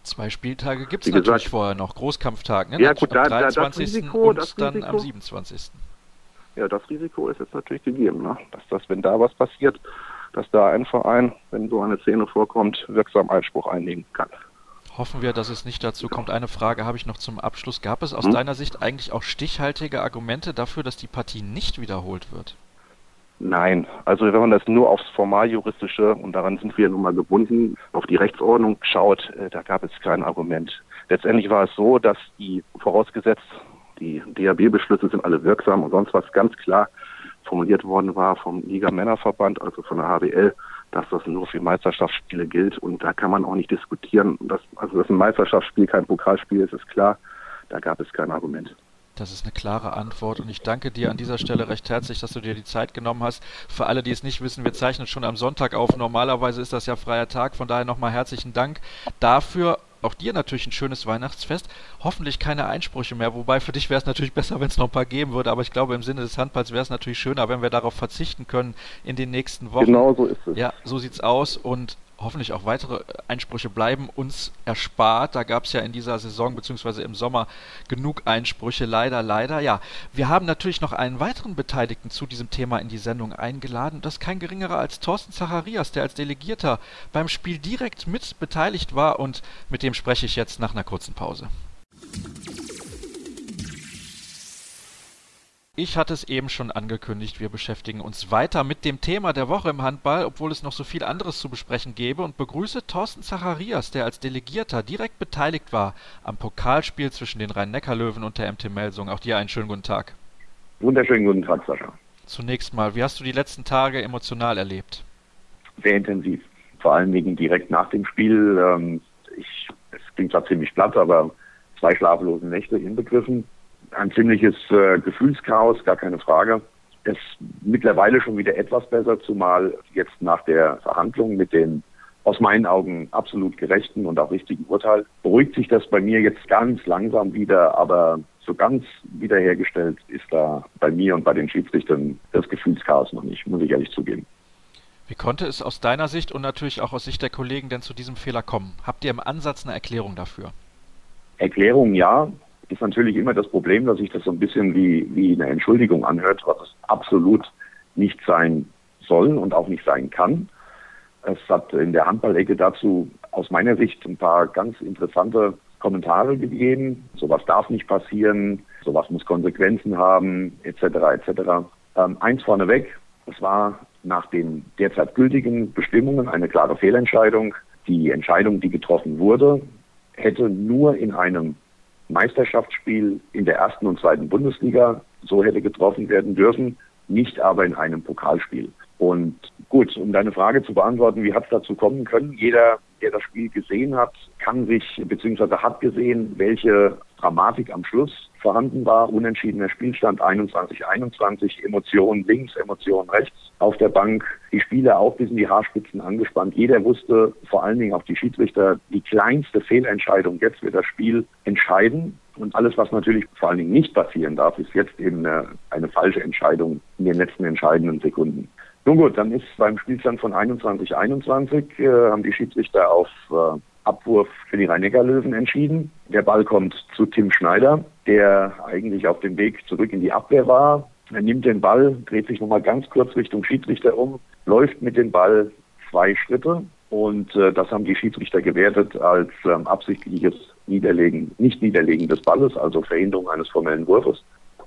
Zwei Spieltage gibt es natürlich vorher noch, Großkampftag, ne? Ja, gut, da, am 23. Da, das Risiko, und das dann Risiko, am 27. Ja, das Risiko ist jetzt natürlich gegeben, ne? dass das, wenn da was passiert, dass da ein Verein, wenn so eine Szene vorkommt, wirksam Einspruch einlegen kann. Hoffen wir, dass es nicht dazu kommt. Eine Frage habe ich noch zum Abschluss. Gab es aus hm? deiner Sicht eigentlich auch stichhaltige Argumente dafür, dass die Partie nicht wiederholt wird? Nein, also wenn man das nur aufs formaljuristische, und daran sind wir nun mal gebunden, auf die Rechtsordnung schaut, äh, da gab es kein Argument. Letztendlich war es so, dass die vorausgesetzt, die DAB-Beschlüsse sind alle wirksam und sonst was ganz klar formuliert worden war vom Liga Männerverband, also von der HBL, dass das nur für Meisterschaftsspiele gilt und da kann man auch nicht diskutieren. Dass, also dass ein Meisterschaftsspiel kein Pokalspiel ist, ist klar. Da gab es kein Argument. Das ist eine klare Antwort und ich danke dir an dieser Stelle recht herzlich, dass du dir die Zeit genommen hast. Für alle, die es nicht wissen, wir zeichnen schon am Sonntag auf. Normalerweise ist das ja freier Tag, von daher nochmal herzlichen Dank dafür auch dir natürlich ein schönes Weihnachtsfest. Hoffentlich keine Einsprüche mehr, wobei für dich wäre es natürlich [laughs] besser, wenn es noch ein paar geben würde, aber ich glaube, im Sinne des Handballs wäre es natürlich schöner, wenn wir darauf verzichten können in den nächsten Wochen. Genau so ist es. Ja, so sieht's aus und hoffentlich auch weitere Einsprüche bleiben uns erspart. Da gab es ja in dieser Saison bzw. im Sommer genug Einsprüche. Leider, leider. Ja, wir haben natürlich noch einen weiteren Beteiligten zu diesem Thema in die Sendung eingeladen. Das ist kein geringerer als Thorsten Zacharias, der als Delegierter beim Spiel direkt mit beteiligt war und mit dem spreche ich jetzt nach einer kurzen Pause. Ich hatte es eben schon angekündigt, wir beschäftigen uns weiter mit dem Thema der Woche im Handball, obwohl es noch so viel anderes zu besprechen gäbe und begrüße Thorsten Zacharias, der als Delegierter direkt beteiligt war am Pokalspiel zwischen den Rhein-Neckar-Löwen und der MT Melsung. Auch dir einen schönen guten Tag. Wunderschönen guten Tag, Sascha. Zunächst mal, wie hast du die letzten Tage emotional erlebt? Sehr intensiv. Vor allem wegen direkt nach dem Spiel. Ähm, ich, es klingt zwar ziemlich platt, aber zwei schlaflose Nächte inbegriffen ein ziemliches äh, Gefühlschaos, gar keine Frage. Es mittlerweile schon wieder etwas besser, zumal jetzt nach der Verhandlung mit dem aus meinen Augen absolut gerechten und auch richtigen Urteil beruhigt sich das bei mir jetzt ganz langsam wieder, aber so ganz wiederhergestellt ist da bei mir und bei den Schiedsrichtern das Gefühlschaos noch nicht, muss ich ehrlich zugeben. Wie konnte es aus deiner Sicht und natürlich auch aus Sicht der Kollegen denn zu diesem Fehler kommen? Habt ihr im Ansatz eine Erklärung dafür? Erklärung ja, ist natürlich immer das Problem, dass sich das so ein bisschen wie, wie eine Entschuldigung anhört, was es absolut nicht sein soll und auch nicht sein kann. Es hat in der Handballecke dazu aus meiner Sicht ein paar ganz interessante Kommentare gegeben. Sowas darf nicht passieren, sowas muss Konsequenzen haben, etc. etc. Ähm, eins vorneweg, es war nach den derzeit gültigen Bestimmungen eine klare Fehlentscheidung. Die Entscheidung, die getroffen wurde, hätte nur in einem Meisterschaftsspiel in der ersten und zweiten Bundesliga so hätte getroffen werden dürfen, nicht aber in einem Pokalspiel. Und gut, um deine Frage zu beantworten, wie hat es dazu kommen können? Jeder, der das Spiel gesehen hat, kann sich bzw. hat gesehen, welche Dramatik am Schluss vorhanden war. Unentschiedener Spielstand 21-21, Emotionen links, Emotionen rechts auf der Bank. Die Spieler auch bis in die Haarspitzen angespannt. Jeder wusste, vor allen Dingen auch die Schiedsrichter, die kleinste Fehlentscheidung jetzt wird das Spiel entscheiden. Und alles, was natürlich vor allen Dingen nicht passieren darf, ist jetzt eben eine, eine falsche Entscheidung in den letzten entscheidenden Sekunden. Nun gut, dann ist beim Spielstand von 21-21 äh, haben die Schiedsrichter auf äh, Abwurf für die Rhein-Neckar-Löwen entschieden. Der Ball kommt zu Tim Schneider, der eigentlich auf dem Weg zurück in die Abwehr war. Er nimmt den Ball, dreht sich nochmal ganz kurz Richtung Schiedsrichter um, läuft mit dem Ball zwei Schritte und äh, das haben die Schiedsrichter gewertet als ähm, absichtliches Niederlegen, nicht Niederlegen des Balles, also Verhinderung eines formellen Wurfes,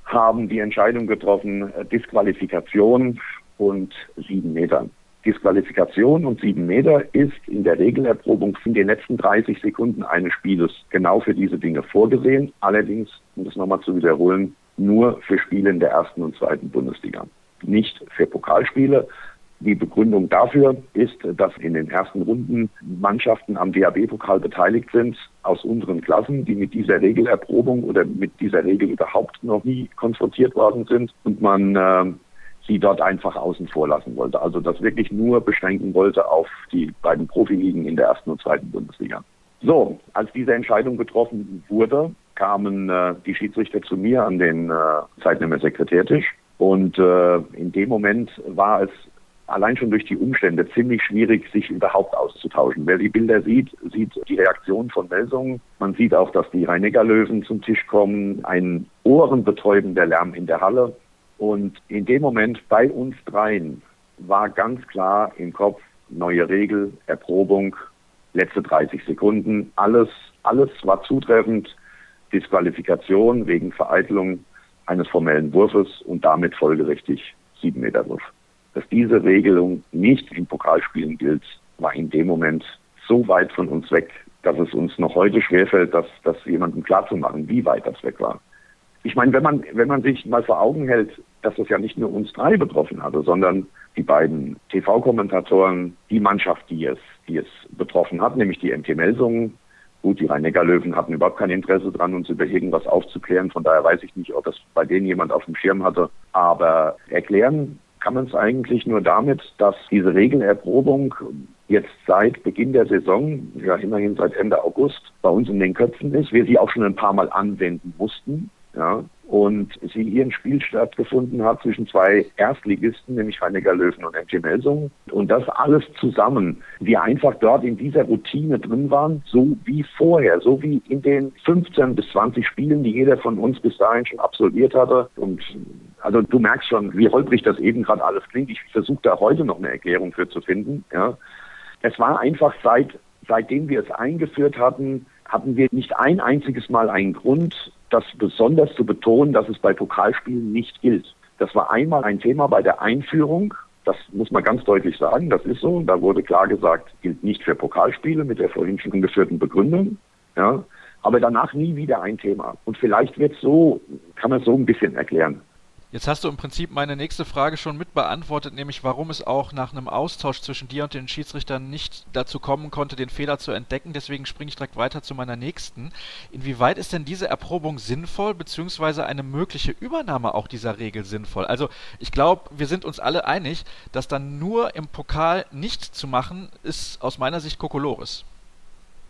haben die Entscheidung getroffen, äh, Disqualifikation und sieben Metern. Disqualifikation und sieben Meter ist in der Regelerprobung in den letzten 30 Sekunden eines Spieles genau für diese Dinge vorgesehen. Allerdings, um das nochmal zu wiederholen, nur für Spiele in der ersten und zweiten Bundesliga, nicht für Pokalspiele. Die Begründung dafür ist, dass in den ersten Runden Mannschaften am DAB-Pokal beteiligt sind aus unseren Klassen, die mit dieser Regelerprobung oder mit dieser Regel überhaupt noch nie konfrontiert worden sind und man äh, sie dort einfach außen vor lassen wollte. Also das wirklich nur beschränken wollte auf die beiden Profiligen in der ersten und zweiten Bundesliga. So, als diese Entscheidung getroffen wurde, kamen äh, die Schiedsrichter zu mir an den äh, Zeitnehmer Sekretärtisch und äh, in dem Moment war es allein schon durch die Umstände ziemlich schwierig, sich überhaupt auszutauschen. Wer die Bilder sieht, sieht die Reaktion von Melsungen. Man sieht auch, dass die Rhein-Neckar-Löwen zum Tisch kommen, ein ohrenbetäubender Lärm in der Halle. Und in dem Moment bei uns dreien war ganz klar im Kopf neue Regel, Erprobung, letzte 30 Sekunden, alles, alles war zutreffend, Disqualifikation wegen Vereitelung eines formellen Wurfes und damit folgerichtig 7 Meter Wurf. Dass diese Regelung nicht in Pokalspielen gilt, war in dem Moment so weit von uns weg, dass es uns noch heute schwerfällt, das, das jemandem klarzumachen, wie weit das weg war ich meine, wenn man, wenn man sich mal vor Augen hält, dass das ja nicht nur uns drei betroffen hatte, sondern die beiden TV-Kommentatoren, die Mannschaft, die es, die es betroffen hat, nämlich die MT Melsungen. Gut, die Rhein-Neckar-Löwen hatten überhaupt kein Interesse dran, uns über irgendwas aufzuklären. Von daher weiß ich nicht, ob das bei denen jemand auf dem Schirm hatte. Aber erklären kann man es eigentlich nur damit, dass diese Regelerprobung jetzt seit Beginn der Saison, ja immerhin seit Ende August, bei uns in den Köpfen ist. Wir sie auch schon ein paar Mal anwenden mussten. Ja, und sie hier ein Spiel stattgefunden hat zwischen zwei Erstligisten, nämlich Heinecker Löwen und MT Melsungen. Und das alles zusammen, wir einfach dort in dieser Routine drin waren, so wie vorher, so wie in den 15 bis 20 Spielen, die jeder von uns bis dahin schon absolviert hatte. Und also du merkst schon, wie holprig das eben gerade alles klingt. Ich versuche da heute noch eine Erklärung für zu finden. Ja. Es war einfach seit, seitdem wir es eingeführt hatten, hatten wir nicht ein einziges Mal einen Grund, das besonders zu betonen, dass es bei Pokalspielen nicht gilt. Das war einmal ein Thema bei der Einführung. Das muss man ganz deutlich sagen. Das ist so. Da wurde klar gesagt, gilt nicht für Pokalspiele mit der vorhin schon angeführten Begründung. Ja. Aber danach nie wieder ein Thema. Und vielleicht wird so, kann man so ein bisschen erklären. Jetzt hast du im Prinzip meine nächste Frage schon mit beantwortet, nämlich warum es auch nach einem Austausch zwischen dir und den Schiedsrichtern nicht dazu kommen konnte, den Fehler zu entdecken. Deswegen springe ich direkt weiter zu meiner nächsten. Inwieweit ist denn diese Erprobung sinnvoll, beziehungsweise eine mögliche Übernahme auch dieser Regel sinnvoll? Also ich glaube, wir sind uns alle einig, dass dann nur im Pokal nicht zu machen, ist aus meiner Sicht Kokolores.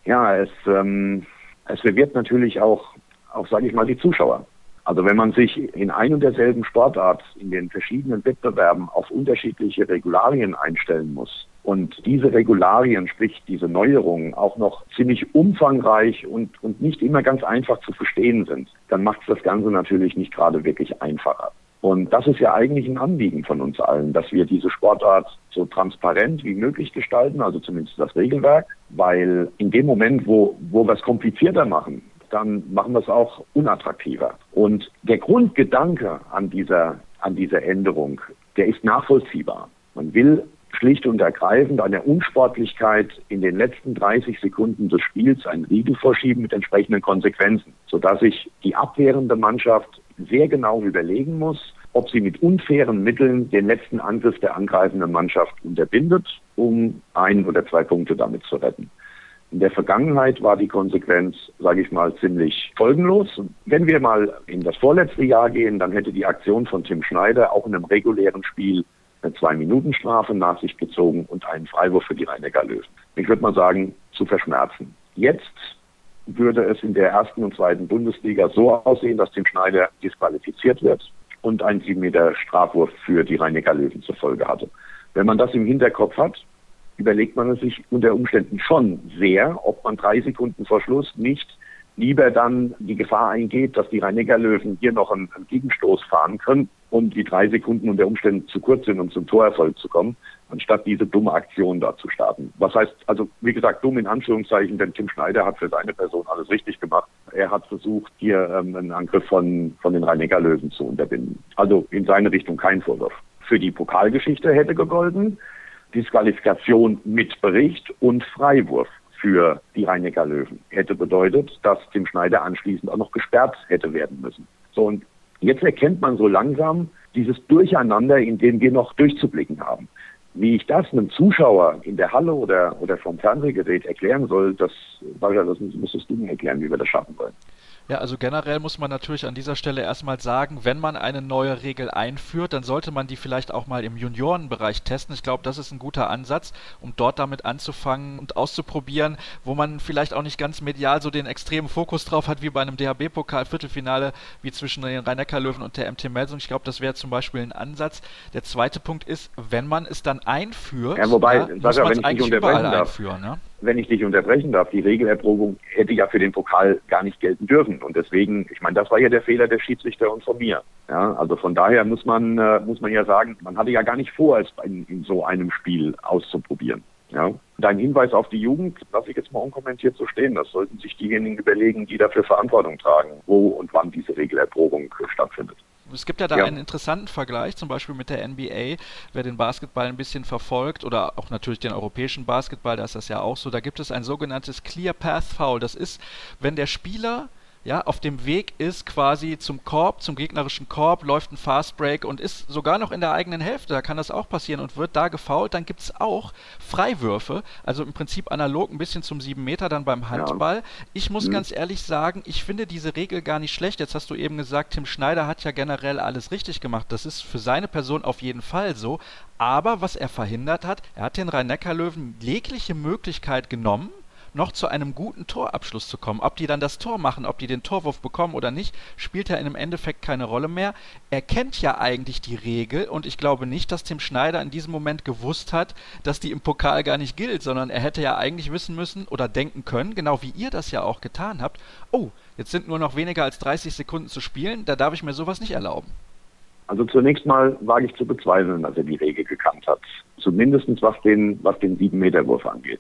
Ja, es, ähm, es verwirrt natürlich auch, auch sage ich mal, die Zuschauer. Also wenn man sich in ein und derselben Sportart in den verschiedenen Wettbewerben auf unterschiedliche Regularien einstellen muss und diese Regularien, sprich diese Neuerungen, auch noch ziemlich umfangreich und, und nicht immer ganz einfach zu verstehen sind, dann macht es das Ganze natürlich nicht gerade wirklich einfacher. Und das ist ja eigentlich ein Anliegen von uns allen, dass wir diese Sportart so transparent wie möglich gestalten, also zumindest das Regelwerk, weil in dem Moment, wo, wo wir es komplizierter machen, dann machen wir es auch unattraktiver. Und der Grundgedanke an dieser, an dieser Änderung, der ist nachvollziehbar. Man will schlicht und ergreifend an der Unsportlichkeit in den letzten 30 Sekunden des Spiels einen Riegel vorschieben mit entsprechenden Konsequenzen, sodass sich die abwehrende Mannschaft sehr genau überlegen muss, ob sie mit unfairen Mitteln den letzten Angriff der angreifenden Mannschaft unterbindet, um ein oder zwei Punkte damit zu retten. In der Vergangenheit war die Konsequenz, sage ich mal, ziemlich folgenlos. Wenn wir mal in das vorletzte Jahr gehen, dann hätte die Aktion von Tim Schneider auch in einem regulären Spiel eine Zwei-Minuten-Strafe nach sich gezogen und einen Freiwurf für die rhein löwen Ich würde mal sagen, zu verschmerzen. Jetzt würde es in der ersten und zweiten Bundesliga so aussehen, dass Tim Schneider disqualifiziert wird und ein 7 Meter Strafwurf für die rhein löwen zur Folge hatte. Wenn man das im Hinterkopf hat, überlegt man sich unter Umständen schon sehr, ob man drei Sekunden vor Schluss nicht lieber dann die Gefahr eingeht, dass die Rhein-Neckar-Löwen hier noch einen, einen, Gegenstoß fahren können und die drei Sekunden unter Umständen zu kurz sind, um zum Torerfolg zu kommen, anstatt diese dumme Aktion da zu starten. Was heißt, also wie gesagt, dumm in Anführungszeichen, denn Tim Schneider hat für seine Person alles richtig gemacht. Er hat versucht, hier ähm, einen Angriff von, von den Rhein-Neckar-Löwen zu unterbinden. Also in seine Richtung kein Vorwurf. Für die Pokalgeschichte hätte gegolten, Disqualifikation mit Bericht und Freiwurf für die rhein löwen hätte bedeutet, dass Tim Schneider anschließend auch noch gesperrt hätte werden müssen. So, und jetzt erkennt man so langsam dieses Durcheinander, in dem wir noch durchzublicken haben. Wie ich das einem Zuschauer in der Halle oder, oder vom Fernsehgerät erklären soll, das, das müsstest du mir erklären, wie wir das schaffen wollen. Ja, also generell muss man natürlich an dieser Stelle erstmal sagen, wenn man eine neue Regel einführt, dann sollte man die vielleicht auch mal im Juniorenbereich testen. Ich glaube, das ist ein guter Ansatz, um dort damit anzufangen und auszuprobieren, wo man vielleicht auch nicht ganz medial so den extremen Fokus drauf hat, wie bei einem DHB-Pokal-Viertelfinale, wie zwischen den Rhein-Neckar-Löwen und der MT Melsung. Ich glaube, das wäre zum Beispiel ein Ansatz. Der zweite Punkt ist, wenn man es dann einführt, ja, wobei, ja, muss man es eigentlich überall einführen. Ja? Wenn ich dich unterbrechen darf, die Regelerprobung hätte ja für den Pokal gar nicht gelten dürfen. Und deswegen, ich meine, das war ja der Fehler der Schiedsrichter und von mir. Ja, also von daher muss man, äh, muss man ja sagen, man hatte ja gar nicht vor, es in, in so einem Spiel auszuprobieren. Ja. Dein Hinweis auf die Jugend lasse ich jetzt mal unkommentiert so stehen. Das sollten sich diejenigen überlegen, die dafür Verantwortung tragen, wo und wann diese Regelerprobung stattfindet. Es gibt ja da ja. einen interessanten Vergleich, zum Beispiel mit der NBA. Wer den Basketball ein bisschen verfolgt oder auch natürlich den europäischen Basketball, da ist das ja auch so. Da gibt es ein sogenanntes Clear Path Foul. Das ist, wenn der Spieler ja, auf dem Weg ist quasi zum Korb, zum gegnerischen Korb, läuft ein Fast Break und ist sogar noch in der eigenen Hälfte, da kann das auch passieren und wird da gefault, dann gibt es auch Freiwürfe, also im Prinzip analog ein bisschen zum 7 Meter dann beim Handball. Ja. Ich muss mhm. ganz ehrlich sagen, ich finde diese Regel gar nicht schlecht. Jetzt hast du eben gesagt, Tim Schneider hat ja generell alles richtig gemacht. Das ist für seine Person auf jeden Fall so. Aber was er verhindert hat, er hat den Rhein-Neckar-Löwen jegliche Möglichkeit genommen, noch zu einem guten Torabschluss zu kommen. Ob die dann das Tor machen, ob die den Torwurf bekommen oder nicht, spielt ja im Endeffekt keine Rolle mehr. Er kennt ja eigentlich die Regel und ich glaube nicht, dass Tim Schneider in diesem Moment gewusst hat, dass die im Pokal gar nicht gilt, sondern er hätte ja eigentlich wissen müssen oder denken können, genau wie ihr das ja auch getan habt, oh, jetzt sind nur noch weniger als 30 Sekunden zu spielen, da darf ich mir sowas nicht erlauben. Also zunächst mal wage ich zu bezweifeln, dass er die Regel gekannt hat. Zumindest was den, was den 7-Meter-Wurf angeht.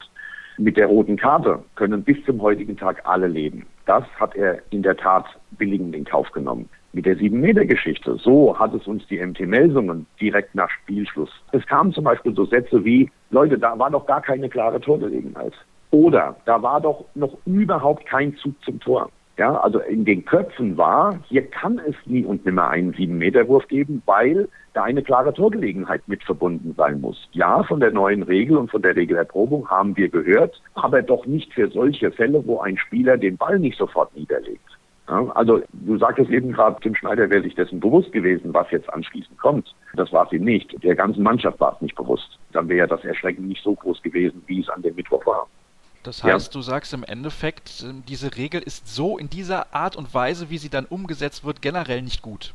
Mit der roten Karte können bis zum heutigen Tag alle leben. Das hat er in der Tat billigend in Kauf genommen. Mit der 7-Meter-Geschichte, so hat es uns die MT Melsungen direkt nach Spielschluss. Es kamen zum Beispiel so Sätze wie, Leute, da war doch gar keine klare Torgelegenheit. Oder da war doch noch überhaupt kein Zug zum Tor. Ja, also in den Köpfen war, hier kann es nie und nimmer einen Sieben-Meter-Wurf geben, weil da eine klare Torgelegenheit mit verbunden sein muss. Ja, von der neuen Regel und von der Regelerprobung haben wir gehört, aber doch nicht für solche Fälle, wo ein Spieler den Ball nicht sofort niederlegt. Ja, also du sagtest eben gerade, Tim Schneider wäre sich dessen bewusst gewesen, was jetzt anschließend kommt. Das war es ihm nicht. Der ganzen Mannschaft war es nicht bewusst. Dann wäre das Erschrecken nicht so groß gewesen, wie es an dem Mittwoch war. Das heißt, ja. du sagst im Endeffekt, ähm, diese Regel ist so in dieser Art und Weise, wie sie dann umgesetzt wird, generell nicht gut.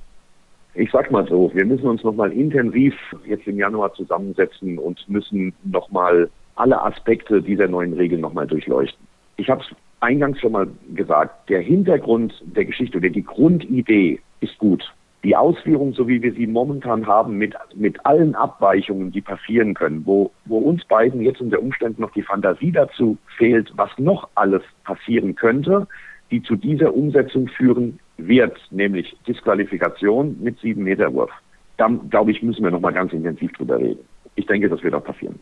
Ich sag mal so, wir müssen uns nochmal intensiv jetzt im Januar zusammensetzen und müssen nochmal alle Aspekte dieser neuen Regel nochmal durchleuchten. Ich habe es eingangs schon mal gesagt, der Hintergrund der Geschichte oder die Grundidee ist gut die Ausführung, so wie wir sie momentan haben, mit, mit allen Abweichungen, die passieren können, wo, wo uns beiden jetzt unter Umständen noch die Fantasie dazu fehlt, was noch alles passieren könnte, die zu dieser Umsetzung führen wird, nämlich Disqualifikation mit sieben Meter Wurf. Da, glaube ich, müssen wir nochmal ganz intensiv drüber reden. Ich denke, das wird auch passieren.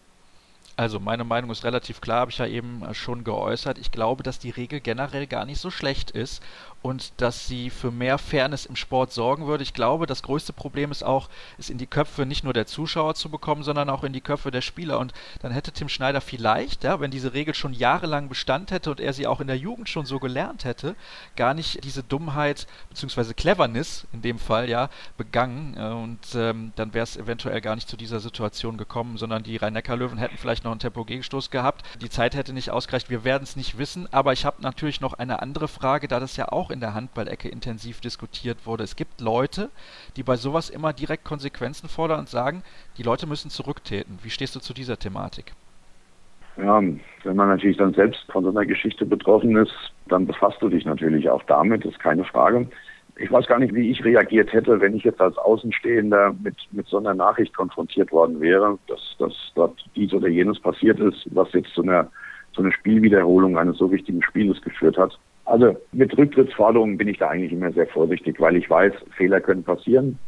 Also meine Meinung ist relativ klar, habe ich ja eben schon geäußert. Ich glaube, dass die Regel generell gar nicht so schlecht ist und dass sie für mehr Fairness im Sport sorgen würde. Ich glaube, das größte Problem ist auch, es in die Köpfe nicht nur der Zuschauer zu bekommen, sondern auch in die Köpfe der Spieler. Und dann hätte Tim Schneider vielleicht, ja, wenn diese Regel schon jahrelang Bestand hätte und er sie auch in der Jugend schon so gelernt hätte, gar nicht diese Dummheit bzw. Cleverness in dem Fall ja begangen. Äh, und ähm, dann wäre es eventuell gar nicht zu dieser Situation gekommen, sondern die Rhein-Neckar-Löwen hätten vielleicht noch einen Tempo-Gegenstoß gehabt. Die Zeit hätte nicht ausgereicht. Wir werden es nicht wissen. Aber ich habe natürlich noch eine andere Frage, da das ja auch in der Handballecke intensiv diskutiert wurde. Es gibt Leute, die bei sowas immer direkt Konsequenzen fordern und sagen, die Leute müssen zurücktreten. Wie stehst du zu dieser Thematik? Ja, wenn man natürlich dann selbst von so einer Geschichte betroffen ist, dann befasst du dich natürlich auch damit, ist keine Frage ich weiß gar nicht, wie ich reagiert hätte, wenn ich jetzt als Außenstehender mit, mit so einer Nachricht konfrontiert worden wäre, dass, dass dort dies oder jenes passiert ist, was jetzt zu einer, zu einer Spielwiederholung eines so wichtigen Spieles geführt hat. Also mit Rücktrittsforderungen bin ich da eigentlich immer sehr vorsichtig, weil ich weiß, Fehler können passieren.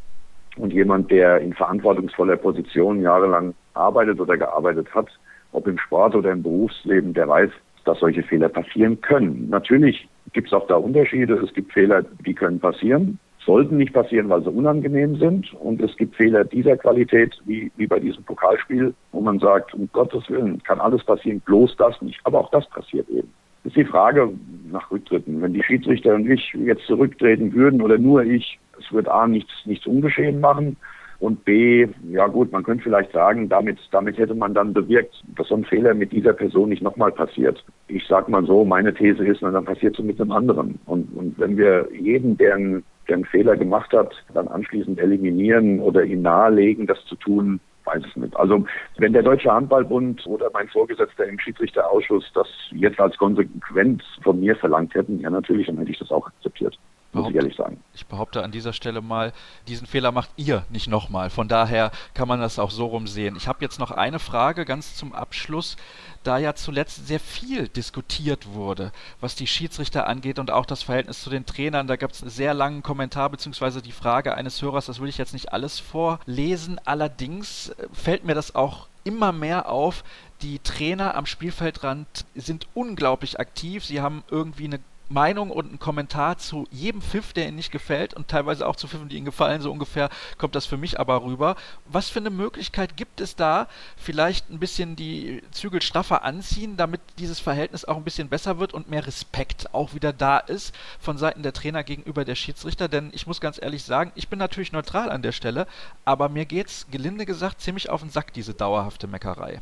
Und jemand, der in verantwortungsvoller Position jahrelang arbeitet oder gearbeitet hat, ob im Sport oder im Berufsleben, der weiß, dass solche Fehler passieren können. Natürlich gibt es auch da Unterschiede. Es gibt Fehler, die können passieren, sollten nicht passieren, weil sie unangenehm sind. Und es gibt Fehler dieser Qualität, wie, wie bei diesem Pokalspiel, wo man sagt, um Gottes Willen, kann alles passieren, bloß das nicht. Aber auch das passiert eben. Ist die Frage nach Rücktritten. Wenn die Schiedsrichter und ich jetzt zurücktreten würden oder nur ich, es wird A nichts, nichts ungeschehen machen. Und B, ja gut, man könnte vielleicht sagen, damit, damit hätte man dann bewirkt, dass so ein Fehler mit dieser Person nicht nochmal passiert. Ich sag mal so, meine These ist, dann passiert es mit einem anderen. Und, und wenn wir jeden, der einen, der einen Fehler gemacht hat, dann anschließend eliminieren oder ihm nahelegen, das zu tun, weiß es nicht. Also wenn der Deutsche Handballbund oder mein Vorgesetzter im Schiedsrichterausschuss das jetzt als Konsequenz von mir verlangt hätten, ja natürlich, dann hätte ich das auch akzeptiert muss ich ehrlich sagen. Ich behaupte an dieser Stelle mal, diesen Fehler macht ihr nicht nochmal. Von daher kann man das auch so rum sehen. Ich habe jetzt noch eine Frage ganz zum Abschluss, da ja zuletzt sehr viel diskutiert wurde, was die Schiedsrichter angeht und auch das Verhältnis zu den Trainern. Da gab es einen sehr langen Kommentar beziehungsweise die Frage eines Hörers, das will ich jetzt nicht alles vorlesen. Allerdings äh, fällt mir das auch immer mehr auf, die Trainer am Spielfeldrand sind unglaublich aktiv. Sie haben irgendwie eine Meinung und einen Kommentar zu jedem Pfiff, der Ihnen nicht gefällt und teilweise auch zu Pfiffen, die Ihnen gefallen. So ungefähr kommt das für mich aber rüber. Was für eine Möglichkeit gibt es da, vielleicht ein bisschen die Zügel straffer anziehen, damit dieses Verhältnis auch ein bisschen besser wird und mehr Respekt auch wieder da ist von Seiten der Trainer gegenüber der Schiedsrichter? Denn ich muss ganz ehrlich sagen, ich bin natürlich neutral an der Stelle, aber mir geht's gelinde gesagt ziemlich auf den Sack, diese dauerhafte Meckerei.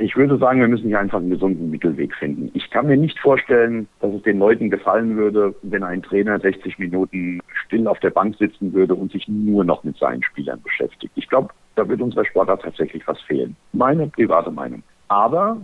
Ich würde sagen, wir müssen hier einfach einen gesunden Mittelweg finden. Ich kann mir nicht vorstellen, dass es den Leuten gefallen würde, wenn ein Trainer 60 Minuten still auf der Bank sitzen würde und sich nur noch mit seinen Spielern beschäftigt. Ich glaube, da wird unserer Sportart tatsächlich was fehlen. Meine private Meinung. Aber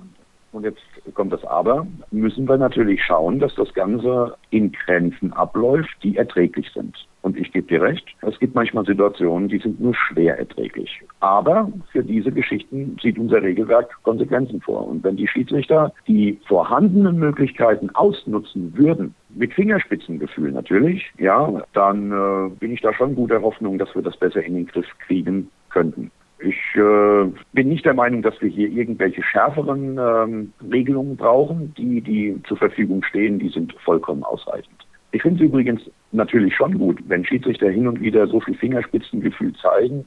und jetzt kommt das Aber, müssen wir natürlich schauen, dass das Ganze in Grenzen abläuft, die erträglich sind. Und ich gebe dir recht, es gibt manchmal Situationen, die sind nur schwer erträglich. Aber für diese Geschichten sieht unser Regelwerk Konsequenzen vor. Und wenn die Schiedsrichter die vorhandenen Möglichkeiten ausnutzen würden, mit Fingerspitzengefühl natürlich, ja, dann äh, bin ich da schon guter Hoffnung, dass wir das besser in den Griff kriegen könnten. Ich äh, bin nicht der Meinung, dass wir hier irgendwelche schärferen ähm, Regelungen brauchen. Die, die zur Verfügung stehen, die sind vollkommen ausreichend. Ich finde es übrigens natürlich schon gut, wenn Schiedsrichter hin und wieder so viel Fingerspitzengefühl zeigen,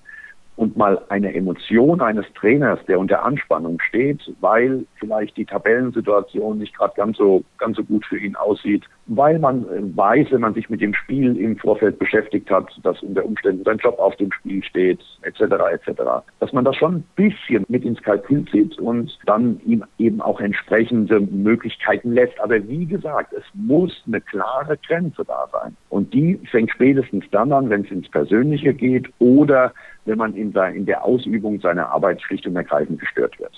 und mal eine Emotion eines Trainers, der unter Anspannung steht, weil vielleicht die Tabellensituation nicht gerade ganz so ganz so gut für ihn aussieht, weil man äh, weiß, wenn man sich mit dem Spiel im Vorfeld beschäftigt hat, dass unter Umständen sein Job auf dem Spiel steht, etc. etc. Dass man das schon ein bisschen mit ins Kalkül zieht und dann ihm eben auch entsprechende Möglichkeiten lässt. Aber wie gesagt, es muss eine klare Grenze da sein. Und die fängt spätestens dann an, wenn es ins Persönliche geht oder wenn man in, der Ausübung seiner Arbeit schlicht und ergreifend gestört wird.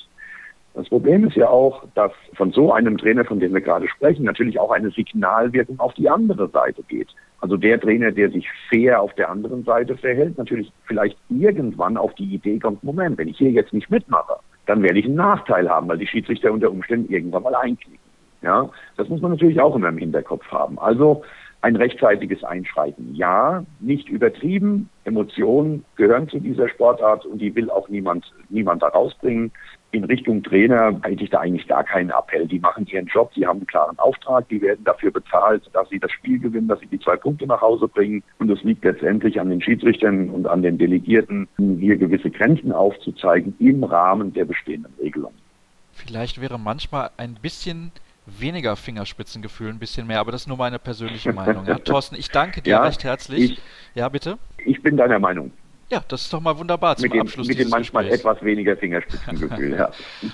Das Problem ist ja auch, dass von so einem Trainer, von dem wir gerade sprechen, natürlich auch eine Signalwirkung auf die andere Seite geht. Also der Trainer, der sich fair auf der anderen Seite verhält, natürlich vielleicht irgendwann auf die Idee kommt, Moment, wenn ich hier jetzt nicht mitmache, dann werde ich einen Nachteil haben, weil die Schiedsrichter unter Umständen irgendwann mal einknicken. Ja, das muss man natürlich auch immer im Hinterkopf haben. Also ein rechtzeitiges Einschreiten. Ja, nicht übertrieben. Emotionen gehören zu dieser Sportart und die will auch niemand, niemand da rausbringen. In Richtung Trainer hätte ich da eigentlich gar keinen Appell. Die machen ihren Job, die haben einen klaren Auftrag, die werden dafür bezahlt, dass sie das Spiel gewinnen, dass sie die zwei Punkte nach Hause bringen. Und es liegt letztendlich an den Schiedsrichtern und an den Delegierten, hier gewisse Grenzen aufzuzeigen im Rahmen der bestehenden Regelungen. Vielleicht wäre manchmal ein bisschen weniger Fingerspitzengefühl, ein bisschen mehr, aber das ist nur meine persönliche [laughs] Meinung. Ja, Thorsten, ich danke dir ja, recht herzlich. Ich, ja, bitte? Ich bin deiner Meinung. Ja, das ist doch mal wunderbar zum mit dem, Abschluss Mit dem manchmal Gesprächs. etwas weniger Fingerspitzengefühl, [laughs] ja.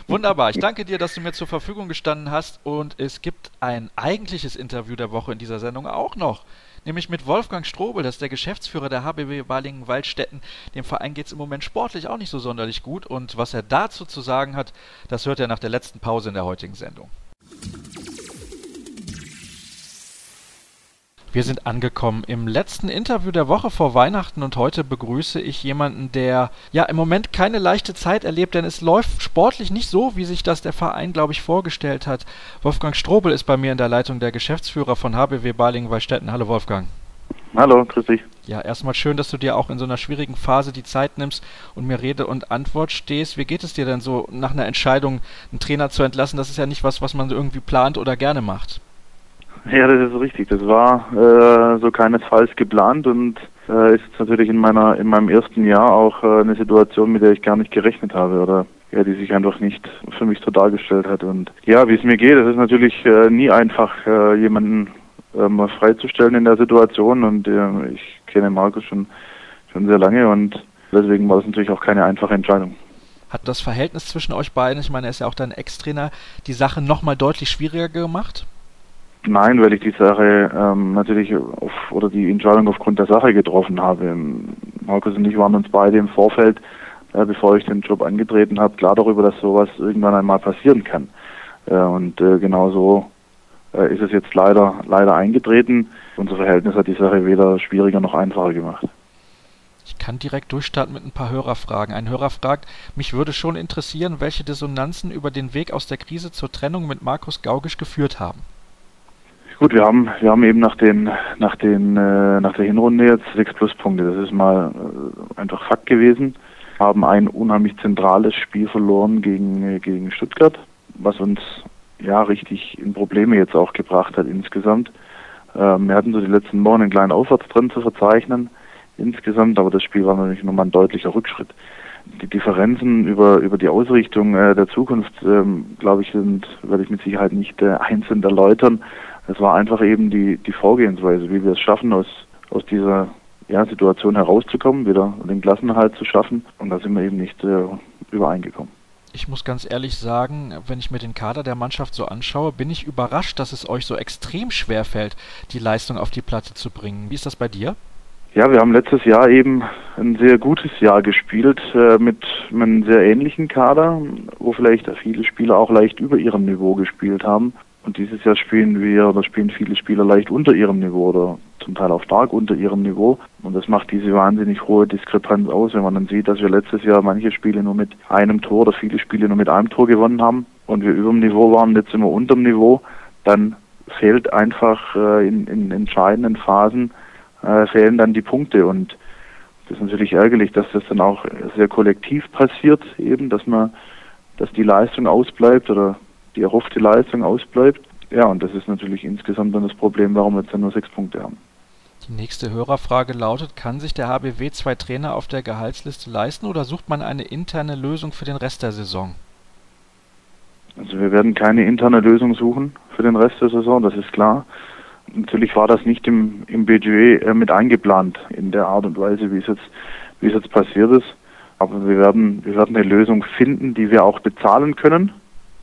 Wunderbar. Ich danke dir, dass du mir zur Verfügung gestanden hast und es gibt ein eigentliches Interview der Woche in dieser Sendung auch noch. Nämlich mit Wolfgang Strobel, das ist der Geschäftsführer der HBW Balingen-Waldstätten. Dem Verein geht es im Moment sportlich auch nicht so sonderlich gut und was er dazu zu sagen hat, das hört er nach der letzten Pause in der heutigen Sendung. Wir sind angekommen im letzten Interview der Woche vor Weihnachten und heute begrüße ich jemanden, der ja im Moment keine leichte Zeit erlebt, denn es läuft sportlich nicht so, wie sich das der Verein, glaube ich, vorgestellt hat. Wolfgang Strobel ist bei mir in der Leitung der Geschäftsführer von HBW Balingen-Wallstätten. Hallo Wolfgang. Hallo, grüß dich. Ja, erstmal schön, dass du dir auch in so einer schwierigen Phase die Zeit nimmst und mir Rede und Antwort stehst. Wie geht es dir denn so nach einer Entscheidung, einen Trainer zu entlassen? Das ist ja nicht was, was man irgendwie plant oder gerne macht. Ja, das ist richtig. Das war äh, so keinesfalls geplant und äh, ist natürlich in meiner in meinem ersten Jahr auch äh, eine Situation, mit der ich gar nicht gerechnet habe oder ja, die sich einfach nicht für mich so dargestellt hat. Und ja, wie es mir geht, es ist natürlich äh, nie einfach, äh, jemanden ähm, freizustellen in der Situation und äh, ich kenne Markus schon schon sehr lange und deswegen war es natürlich auch keine einfache Entscheidung. Hat das Verhältnis zwischen euch beiden, ich meine, er ist ja auch dein Ex-Trainer, die Sache nochmal deutlich schwieriger gemacht? Nein, weil ich die Sache ähm, natürlich auf, oder die Entscheidung aufgrund der Sache getroffen habe. Markus und ich waren uns beide im Vorfeld, äh, bevor ich den Job angetreten habe, klar darüber, dass sowas irgendwann einmal passieren kann. Äh, und äh, genau so äh, ist es jetzt leider leider eingetreten. Unser Verhältnis hat die Sache weder schwieriger noch einfacher gemacht. Ich kann direkt durchstarten mit ein paar Hörerfragen. Ein Hörer fragt, mich würde schon interessieren, welche Dissonanzen über den Weg aus der Krise zur Trennung mit Markus Gaugisch geführt haben. Gut, wir haben wir haben eben nach den nach den äh, nach der Hinrunde jetzt sechs Pluspunkte. Das ist mal äh, einfach Fakt gewesen. Haben ein unheimlich zentrales Spiel verloren gegen äh, gegen Stuttgart, was uns ja richtig in Probleme jetzt auch gebracht hat insgesamt. Ähm, wir hatten so die letzten Wochen einen kleinen Aufwärtstrend zu verzeichnen insgesamt, aber das Spiel war natürlich nochmal ein deutlicher Rückschritt. Die Differenzen über über die Ausrichtung äh, der Zukunft, ähm, glaube ich, sind werde ich mit Sicherheit nicht äh, einzeln erläutern. Es war einfach eben die, die Vorgehensweise, wie wir es schaffen, aus, aus dieser ja, Situation herauszukommen, wieder den Klassenerhalt zu schaffen. Und da sind wir eben nicht äh, übereingekommen. ich muss ganz ehrlich sagen, wenn ich mir den Kader der Mannschaft so anschaue, bin ich überrascht, dass es euch so extrem schwer fällt, die Leistung auf die Platte zu bringen. Wie ist das bei dir? Ja, wir haben letztes Jahr eben ein sehr gutes Jahr gespielt äh, mit einem sehr ähnlichen Kader, wo vielleicht viele Spieler auch leicht über ihrem Niveau gespielt haben. Und dieses Jahr spielen wir oder spielen viele Spieler leicht unter ihrem Niveau oder zum Teil auch stark unter ihrem Niveau. Und das macht diese wahnsinnig hohe Diskrepanz aus, wenn man dann sieht, dass wir letztes Jahr manche Spiele nur mit einem Tor oder viele Spiele nur mit einem Tor gewonnen haben und wir über dem Niveau waren, jetzt wir unter dem Niveau, dann fehlt einfach äh, in, in entscheidenden Phasen äh, fehlen dann die Punkte und das ist natürlich ärgerlich, dass das dann auch sehr kollektiv passiert, eben, dass man, dass die Leistung ausbleibt oder die erhoffte Leistung ausbleibt. Ja, und das ist natürlich insgesamt dann das Problem, warum wir jetzt dann nur sechs Punkte haben. Die nächste Hörerfrage lautet, kann sich der HBW zwei Trainer auf der Gehaltsliste leisten oder sucht man eine interne Lösung für den Rest der Saison? Also wir werden keine interne Lösung suchen für den Rest der Saison, das ist klar. Natürlich war das nicht im, im Budget äh, mit eingeplant in der Art und Weise, wie es jetzt, wie es jetzt passiert ist. Aber wir werden, wir werden eine Lösung finden, die wir auch bezahlen können.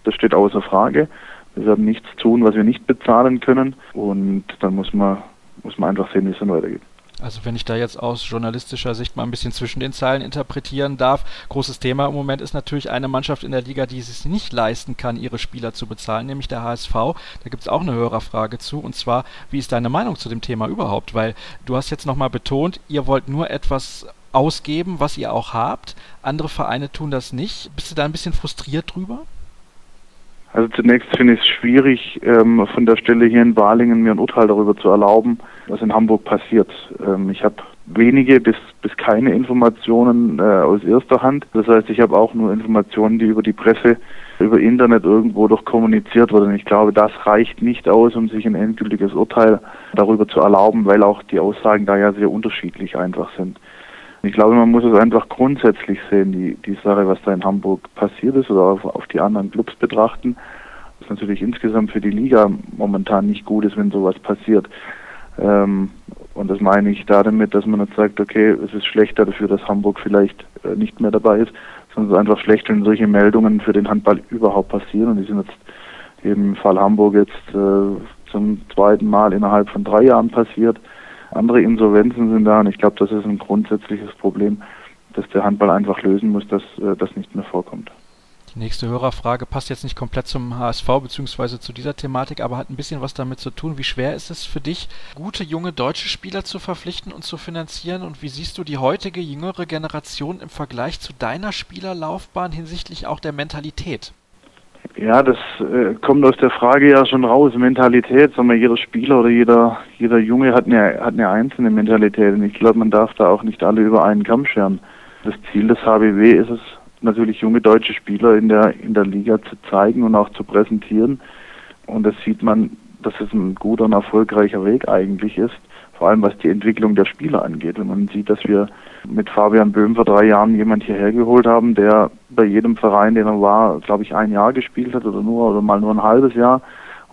Das steht außer Frage. Wir werden nichts tun, was wir nicht bezahlen können. Und dann muss man, muss man einfach sehen, wie es dann weitergeht. Also wenn ich da jetzt aus journalistischer Sicht mal ein bisschen zwischen den Zeilen interpretieren darf, großes Thema im Moment ist natürlich eine Mannschaft in der Liga, die es nicht leisten kann, ihre Spieler zu bezahlen, nämlich der HSV. Da gibt es auch eine Hörerfrage zu und zwar, wie ist deine Meinung zu dem Thema überhaupt? Weil du hast jetzt nochmal betont, ihr wollt nur etwas ausgeben, was ihr auch habt. Andere Vereine tun das nicht. Bist du da ein bisschen frustriert drüber? Also zunächst finde ich es schwierig, ähm, von der Stelle hier in Balingen mir ein Urteil darüber zu erlauben, was in Hamburg passiert. Ähm, ich habe wenige bis, bis keine Informationen äh, aus erster Hand. Das heißt, ich habe auch nur Informationen, die über die Presse, über Internet irgendwo doch kommuniziert wurden. Ich glaube, das reicht nicht aus, um sich ein endgültiges Urteil darüber zu erlauben, weil auch die Aussagen da ja sehr unterschiedlich einfach sind. Ich glaube, man muss es einfach grundsätzlich sehen, die, die Sache, was da in Hamburg passiert ist oder auf, auf die anderen Clubs betrachten. Was natürlich insgesamt für die Liga momentan nicht gut ist, wenn sowas passiert. Ähm, und das meine ich da damit, dass man nicht sagt, okay, es ist schlechter dafür, dass Hamburg vielleicht äh, nicht mehr dabei ist, sondern es ist einfach schlecht, wenn solche Meldungen für den Handball überhaupt passieren. Und die sind jetzt eben im Fall Hamburg jetzt äh, zum zweiten Mal innerhalb von drei Jahren passiert. Andere Insolvenzen sind da und ich glaube, das ist ein grundsätzliches Problem, das der Handball einfach lösen muss, dass äh, das nicht mehr vorkommt. Die nächste Hörerfrage passt jetzt nicht komplett zum HSV bzw. zu dieser Thematik, aber hat ein bisschen was damit zu tun. Wie schwer ist es für dich, gute junge deutsche Spieler zu verpflichten und zu finanzieren? Und wie siehst du die heutige jüngere Generation im Vergleich zu deiner Spielerlaufbahn hinsichtlich auch der Mentalität? Ja, das äh, kommt aus der Frage ja schon raus. Mentalität, sagen wir, jeder Spieler oder jeder, jeder Junge hat eine, hat eine einzelne Mentalität. Und ich glaube, man darf da auch nicht alle über einen Kamm scheren. Das Ziel des HBW ist es, natürlich junge deutsche Spieler in der, in der Liga zu zeigen und auch zu präsentieren. Und das sieht man, dass es ein guter und erfolgreicher Weg eigentlich ist vor allem was die Entwicklung der Spieler angeht. Wenn man sieht, dass wir mit Fabian Böhm vor drei Jahren jemand hierher geholt haben, der bei jedem Verein, den er war, glaube ich, ein Jahr gespielt hat oder nur oder mal nur ein halbes Jahr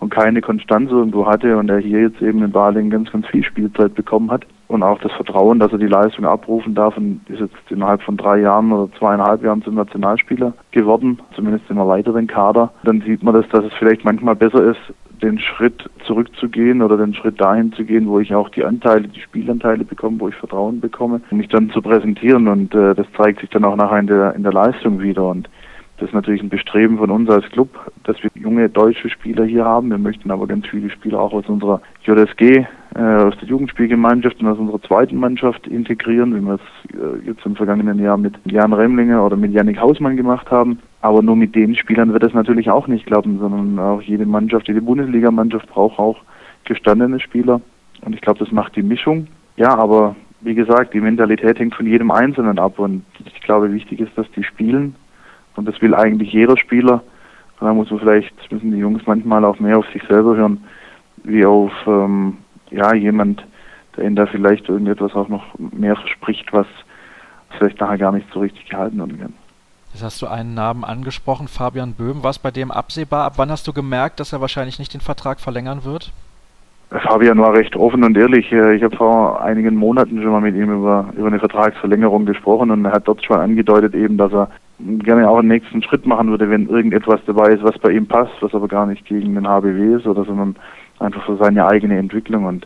und keine Konstanz irgendwo hatte und er hier jetzt eben in Balingen ganz, ganz viel Spielzeit bekommen hat und auch das Vertrauen, dass er die Leistung abrufen darf. Und ist jetzt innerhalb von drei Jahren oder zweieinhalb Jahren zum Nationalspieler geworden, zumindest im erweiterten Kader, dann sieht man das, dass es vielleicht manchmal besser ist, den Schritt zurückzugehen oder den Schritt dahin zu gehen, wo ich auch die Anteile, die Spielanteile bekomme, wo ich Vertrauen bekomme, mich dann zu präsentieren. Und äh, das zeigt sich dann auch nachher in der, in der Leistung wieder. Und das ist natürlich ein Bestreben von uns als Club, dass wir junge deutsche Spieler hier haben. Wir möchten aber ganz viele Spieler auch aus unserer JSG, aus der Jugendspielgemeinschaft und aus unserer zweiten Mannschaft integrieren, wie wir es äh, jetzt im vergangenen Jahr mit Jan Remlinger oder mit Yannick Hausmann gemacht haben. Aber nur mit den Spielern wird es natürlich auch nicht klappen, sondern auch jede Mannschaft, jede Bundesligamannschaft braucht auch gestandene Spieler. Und ich glaube, das macht die Mischung. Ja, aber wie gesagt, die Mentalität hängt von jedem Einzelnen ab. Und ich glaube, wichtig ist, dass die spielen. Und das will eigentlich jeder Spieler. Und da muss man vielleicht, müssen die Jungs manchmal auch mehr auf sich selber hören, wie auf ähm, ja jemand, der ihnen da vielleicht irgendetwas auch noch mehr verspricht, was vielleicht nachher gar nicht so richtig gehalten werden kann. Jetzt hast du einen Namen angesprochen, Fabian Böhm. War es bei dem absehbar? Ab wann hast du gemerkt, dass er wahrscheinlich nicht den Vertrag verlängern wird? Fabian war recht offen und ehrlich. Ich habe vor einigen Monaten schon mal mit ihm über, über eine Vertragsverlängerung gesprochen und er hat dort schon angedeutet eben, dass er gerne auch einen nächsten Schritt machen würde, wenn irgendetwas dabei ist, was bei ihm passt, was aber gar nicht gegen den HBW ist oder sondern einfach für seine eigene Entwicklung und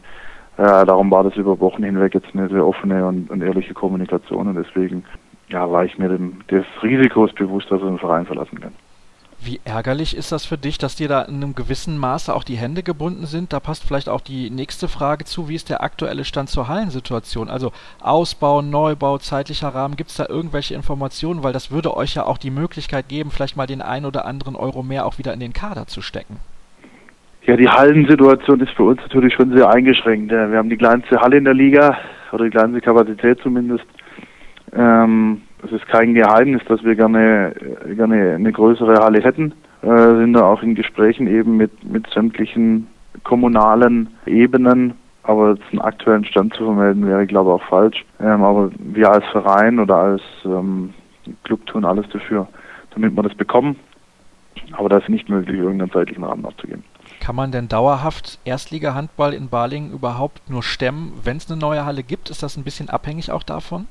äh, darum war das über Wochen hinweg jetzt eine sehr offene und, und ehrliche Kommunikation und deswegen ja, war ich mir dem, des Risikos bewusst, dass er den Verein verlassen kann. Wie ärgerlich ist das für dich, dass dir da in einem gewissen Maße auch die Hände gebunden sind? Da passt vielleicht auch die nächste Frage zu. Wie ist der aktuelle Stand zur Hallensituation? Also Ausbau, Neubau, zeitlicher Rahmen. Gibt es da irgendwelche Informationen? Weil das würde euch ja auch die Möglichkeit geben, vielleicht mal den ein oder anderen Euro mehr auch wieder in den Kader zu stecken. Ja, die Hallensituation ist für uns natürlich schon sehr eingeschränkt. Wir haben die kleinste Halle in der Liga oder die kleinste Kapazität zumindest. Ähm, es ist kein Geheimnis, dass wir gerne, gerne eine größere Halle hätten. Äh, sind da auch in Gesprächen eben mit, mit sämtlichen kommunalen Ebenen. Aber jetzt einen aktuellen Stand zu vermelden wäre, glaube ich, auch falsch. Ähm, aber wir als Verein oder als ähm, Club tun alles dafür, damit wir das bekommen. Aber da ist nicht möglich, irgendeinen zeitlichen Rahmen abzugeben. Kann man denn dauerhaft Erstliga-Handball in Balingen überhaupt nur stemmen, wenn es eine neue Halle gibt? Ist das ein bisschen abhängig auch davon?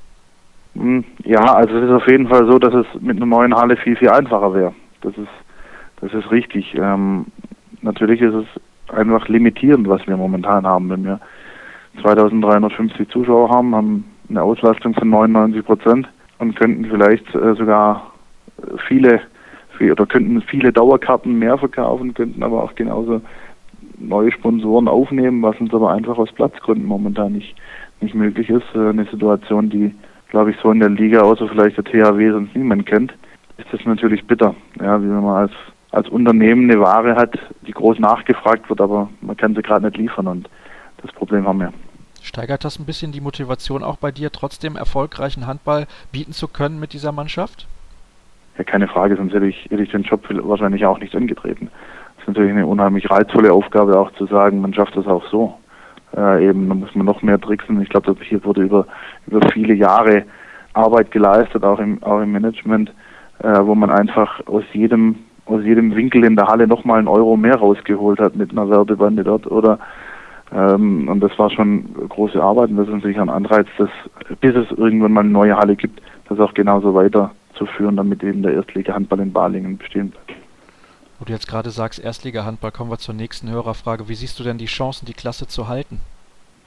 Hm, ja, also es ist auf jeden Fall so, dass es mit einer neuen Halle viel, viel einfacher wäre. Das ist, das ist richtig. Ähm, natürlich ist es einfach limitierend, was wir momentan haben. Wenn wir 2350 Zuschauer haben, haben eine Auslastung von 99 Prozent und könnten vielleicht äh, sogar viele oder könnten viele Dauerkarten mehr verkaufen, könnten aber auch genauso neue Sponsoren aufnehmen, was uns aber einfach aus Platzgründen momentan nicht, nicht möglich ist. Äh, eine Situation, die glaube ich, so in der Liga, außer vielleicht der THW, sonst niemand kennt, ist das natürlich bitter. Ja, wie man als, als Unternehmen eine Ware hat, die groß nachgefragt wird, aber man kann sie gerade nicht liefern und das Problem haben wir. Steigert das ein bisschen die Motivation auch bei dir, trotzdem erfolgreichen Handball bieten zu können mit dieser Mannschaft? Ja, keine Frage, sonst hätte ich, hätte ich den Job wahrscheinlich auch nicht angetreten. Das ist natürlich eine unheimlich reizvolle Aufgabe, auch zu sagen, man schafft das auch so äh, eben, da muss man noch mehr tricksen. Ich glaube, hier wurde über, über viele Jahre Arbeit geleistet, auch im, auch im Management, äh, wo man einfach aus jedem, aus jedem Winkel in der Halle nochmal einen Euro mehr rausgeholt hat mit einer Werbebande dort oder ähm, und das war schon große Arbeit und das ist natürlich ein Anreiz, dass bis es irgendwann mal eine neue Halle gibt, das auch genauso weiterzuführen, damit eben der Erstliga-Handball in Balingen bestehen bleibt. Wo du jetzt gerade sagst, Erstliga-Handball, kommen wir zur nächsten Hörerfrage. Wie siehst du denn die Chancen, die Klasse zu halten?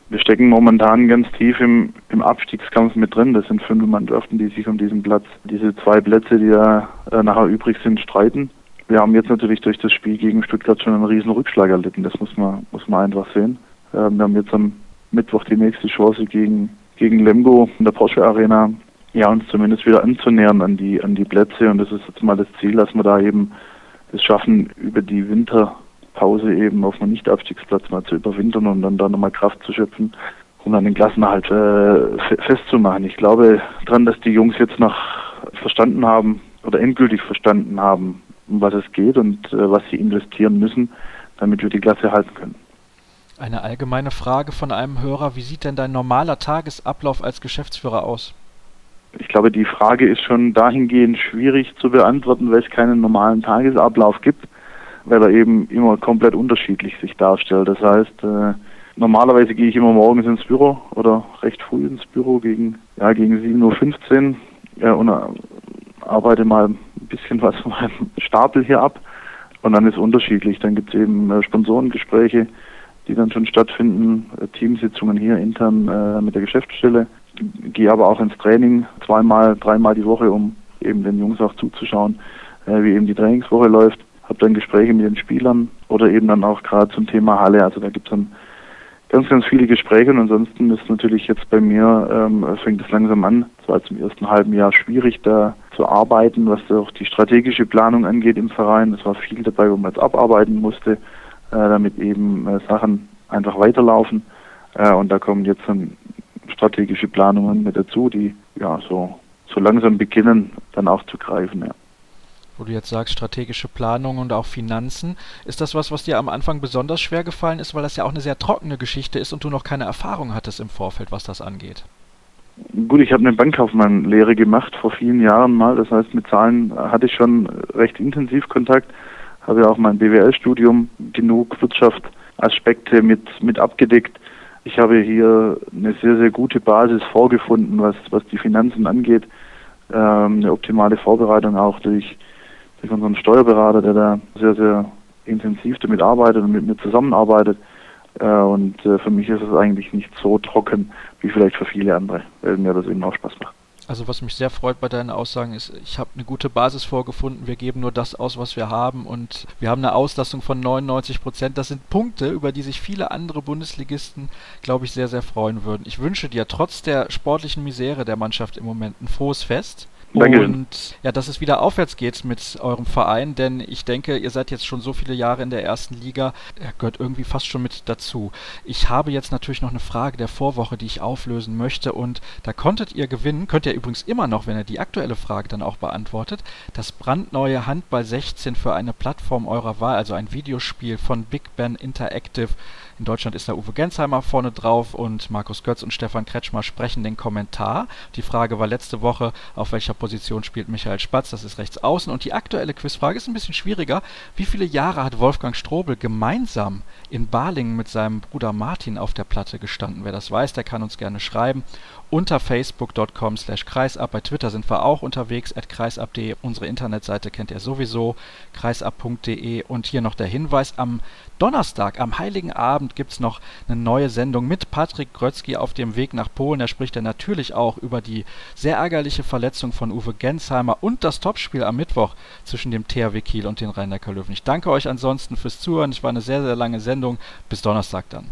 Wir stecken momentan ganz tief im, im Abstiegskampf mit drin. Das sind fünf Mannschaften, die sich um diesen Platz, diese zwei Plätze, die da äh, nachher übrig sind, streiten. Wir haben jetzt natürlich durch das Spiel gegen Stuttgart schon einen riesen Rückschlag erlitten. Das muss man, muss man einfach sehen. Äh, wir haben jetzt am Mittwoch die nächste Chance gegen, gegen Lemgo in der Porsche Arena, ja, uns zumindest wieder anzunähern an die, an die Plätze. Und das ist jetzt mal das Ziel, dass wir da eben es schaffen, über die Winterpause eben auf einem Nicht-Abstiegsplatz mal zu überwintern und dann da nochmal Kraft zu schöpfen, um dann den Klassenhalt äh, festzumachen. Ich glaube dran, dass die Jungs jetzt noch verstanden haben oder endgültig verstanden haben, um was es geht und äh, was sie investieren müssen, damit wir die Klasse halten können. Eine allgemeine Frage von einem Hörer, wie sieht denn dein normaler Tagesablauf als Geschäftsführer aus? Ich glaube, die Frage ist schon dahingehend schwierig zu beantworten, weil es keinen normalen Tagesablauf gibt, weil er eben immer komplett unterschiedlich sich darstellt. Das heißt, äh, normalerweise gehe ich immer morgens ins Büro oder recht früh ins Büro gegen, ja, gegen 7.15 Uhr ja, und äh, arbeite mal ein bisschen [laughs] was von meinem Stapel hier ab. Und dann ist unterschiedlich. Dann gibt es eben äh, Sponsorengespräche, die dann schon stattfinden, äh, Teamsitzungen hier intern äh, mit der Geschäftsstelle gehe aber auch ins Training zweimal, dreimal die Woche, um eben den Jungs auch zuzuschauen, äh, wie eben die Trainingswoche läuft. Habe dann Gespräche mit den Spielern oder eben dann auch gerade zum Thema Halle. Also da gibt es dann ganz, ganz viele Gespräche und ansonsten ist natürlich jetzt bei mir, ähm, fängt es langsam an. Es war zum ersten halben Jahr schwierig, da zu arbeiten, was auch die strategische Planung angeht im Verein. Es war viel dabei, wo man jetzt abarbeiten musste, äh, damit eben äh, Sachen einfach weiterlaufen. Äh, und da kommen jetzt dann strategische Planungen mit dazu, die ja so, so langsam beginnen, dann auch zu greifen. Ja. Wo du jetzt sagst, strategische Planung und auch Finanzen, ist das was, was dir am Anfang besonders schwer gefallen ist, weil das ja auch eine sehr trockene Geschichte ist und du noch keine Erfahrung hattest im Vorfeld, was das angeht? Gut, ich habe eine Bankkaufmann-Lehre gemacht vor vielen Jahren mal. Das heißt, mit Zahlen hatte ich schon recht intensiv Kontakt. Habe ja auch mein BWL-Studium genug Wirtschaftsaspekte mit, mit abgedeckt. Ich habe hier eine sehr, sehr gute Basis vorgefunden, was, was die Finanzen angeht. ähm, eine optimale Vorbereitung auch durch, durch unseren Steuerberater, der da sehr, sehr intensiv damit arbeitet und mit mir zusammenarbeitet. Äh, und äh, für mich ist es eigentlich nicht so trocken wie vielleicht für viele andere, weil mir das eben auch Spaß macht. Also was mich sehr freut bei deinen Aussagen ist, ich habe eine gute Basis vorgefunden. Wir geben nur das aus, was wir haben und wir haben eine Auslastung von 99 Prozent. Das sind Punkte, über die sich viele andere Bundesligisten, glaube ich, sehr, sehr freuen würden. Ich wünsche dir trotz der sportlichen Misere der Mannschaft im Moment ein frohes Fest. Danke. Und ja, dass es wieder aufwärts geht mit eurem Verein, denn ich denke, ihr seid jetzt schon so viele Jahre in der ersten Liga, gehört irgendwie fast schon mit dazu. Ich habe jetzt natürlich noch eine Frage der Vorwoche, die ich auflösen möchte und da konntet ihr gewinnen, könnt ihr übrigens immer noch, wenn ihr die aktuelle Frage dann auch beantwortet, das brandneue Handball 16 für eine Plattform eurer Wahl, also ein Videospiel von Big Ben Interactive. In Deutschland ist da Uwe Gensheimer vorne drauf und Markus Götz und Stefan Kretschmer sprechen den Kommentar. Die Frage war letzte Woche, auf welcher Position spielt Michael Spatz? Das ist rechts außen. Und die aktuelle Quizfrage ist ein bisschen schwieriger. Wie viele Jahre hat Wolfgang Strobel gemeinsam in Balingen mit seinem Bruder Martin auf der Platte gestanden? Wer das weiß, der kann uns gerne schreiben unter facebook.com slash kreisab. Bei Twitter sind wir auch unterwegs, at kreisab.de. Unsere Internetseite kennt ihr sowieso, kreisab.de. Und hier noch der Hinweis, am Donnerstag, am Heiligen Abend, gibt es noch eine neue Sendung mit Patrick Grötzky auf dem Weg nach Polen. Da spricht er natürlich auch über die sehr ärgerliche Verletzung von Uwe Gensheimer und das Topspiel am Mittwoch zwischen dem THW Kiel und den Rhein-Neckar-Löwen. Ich danke euch ansonsten fürs Zuhören. Es war eine sehr, sehr lange Sendung. Bis Donnerstag dann.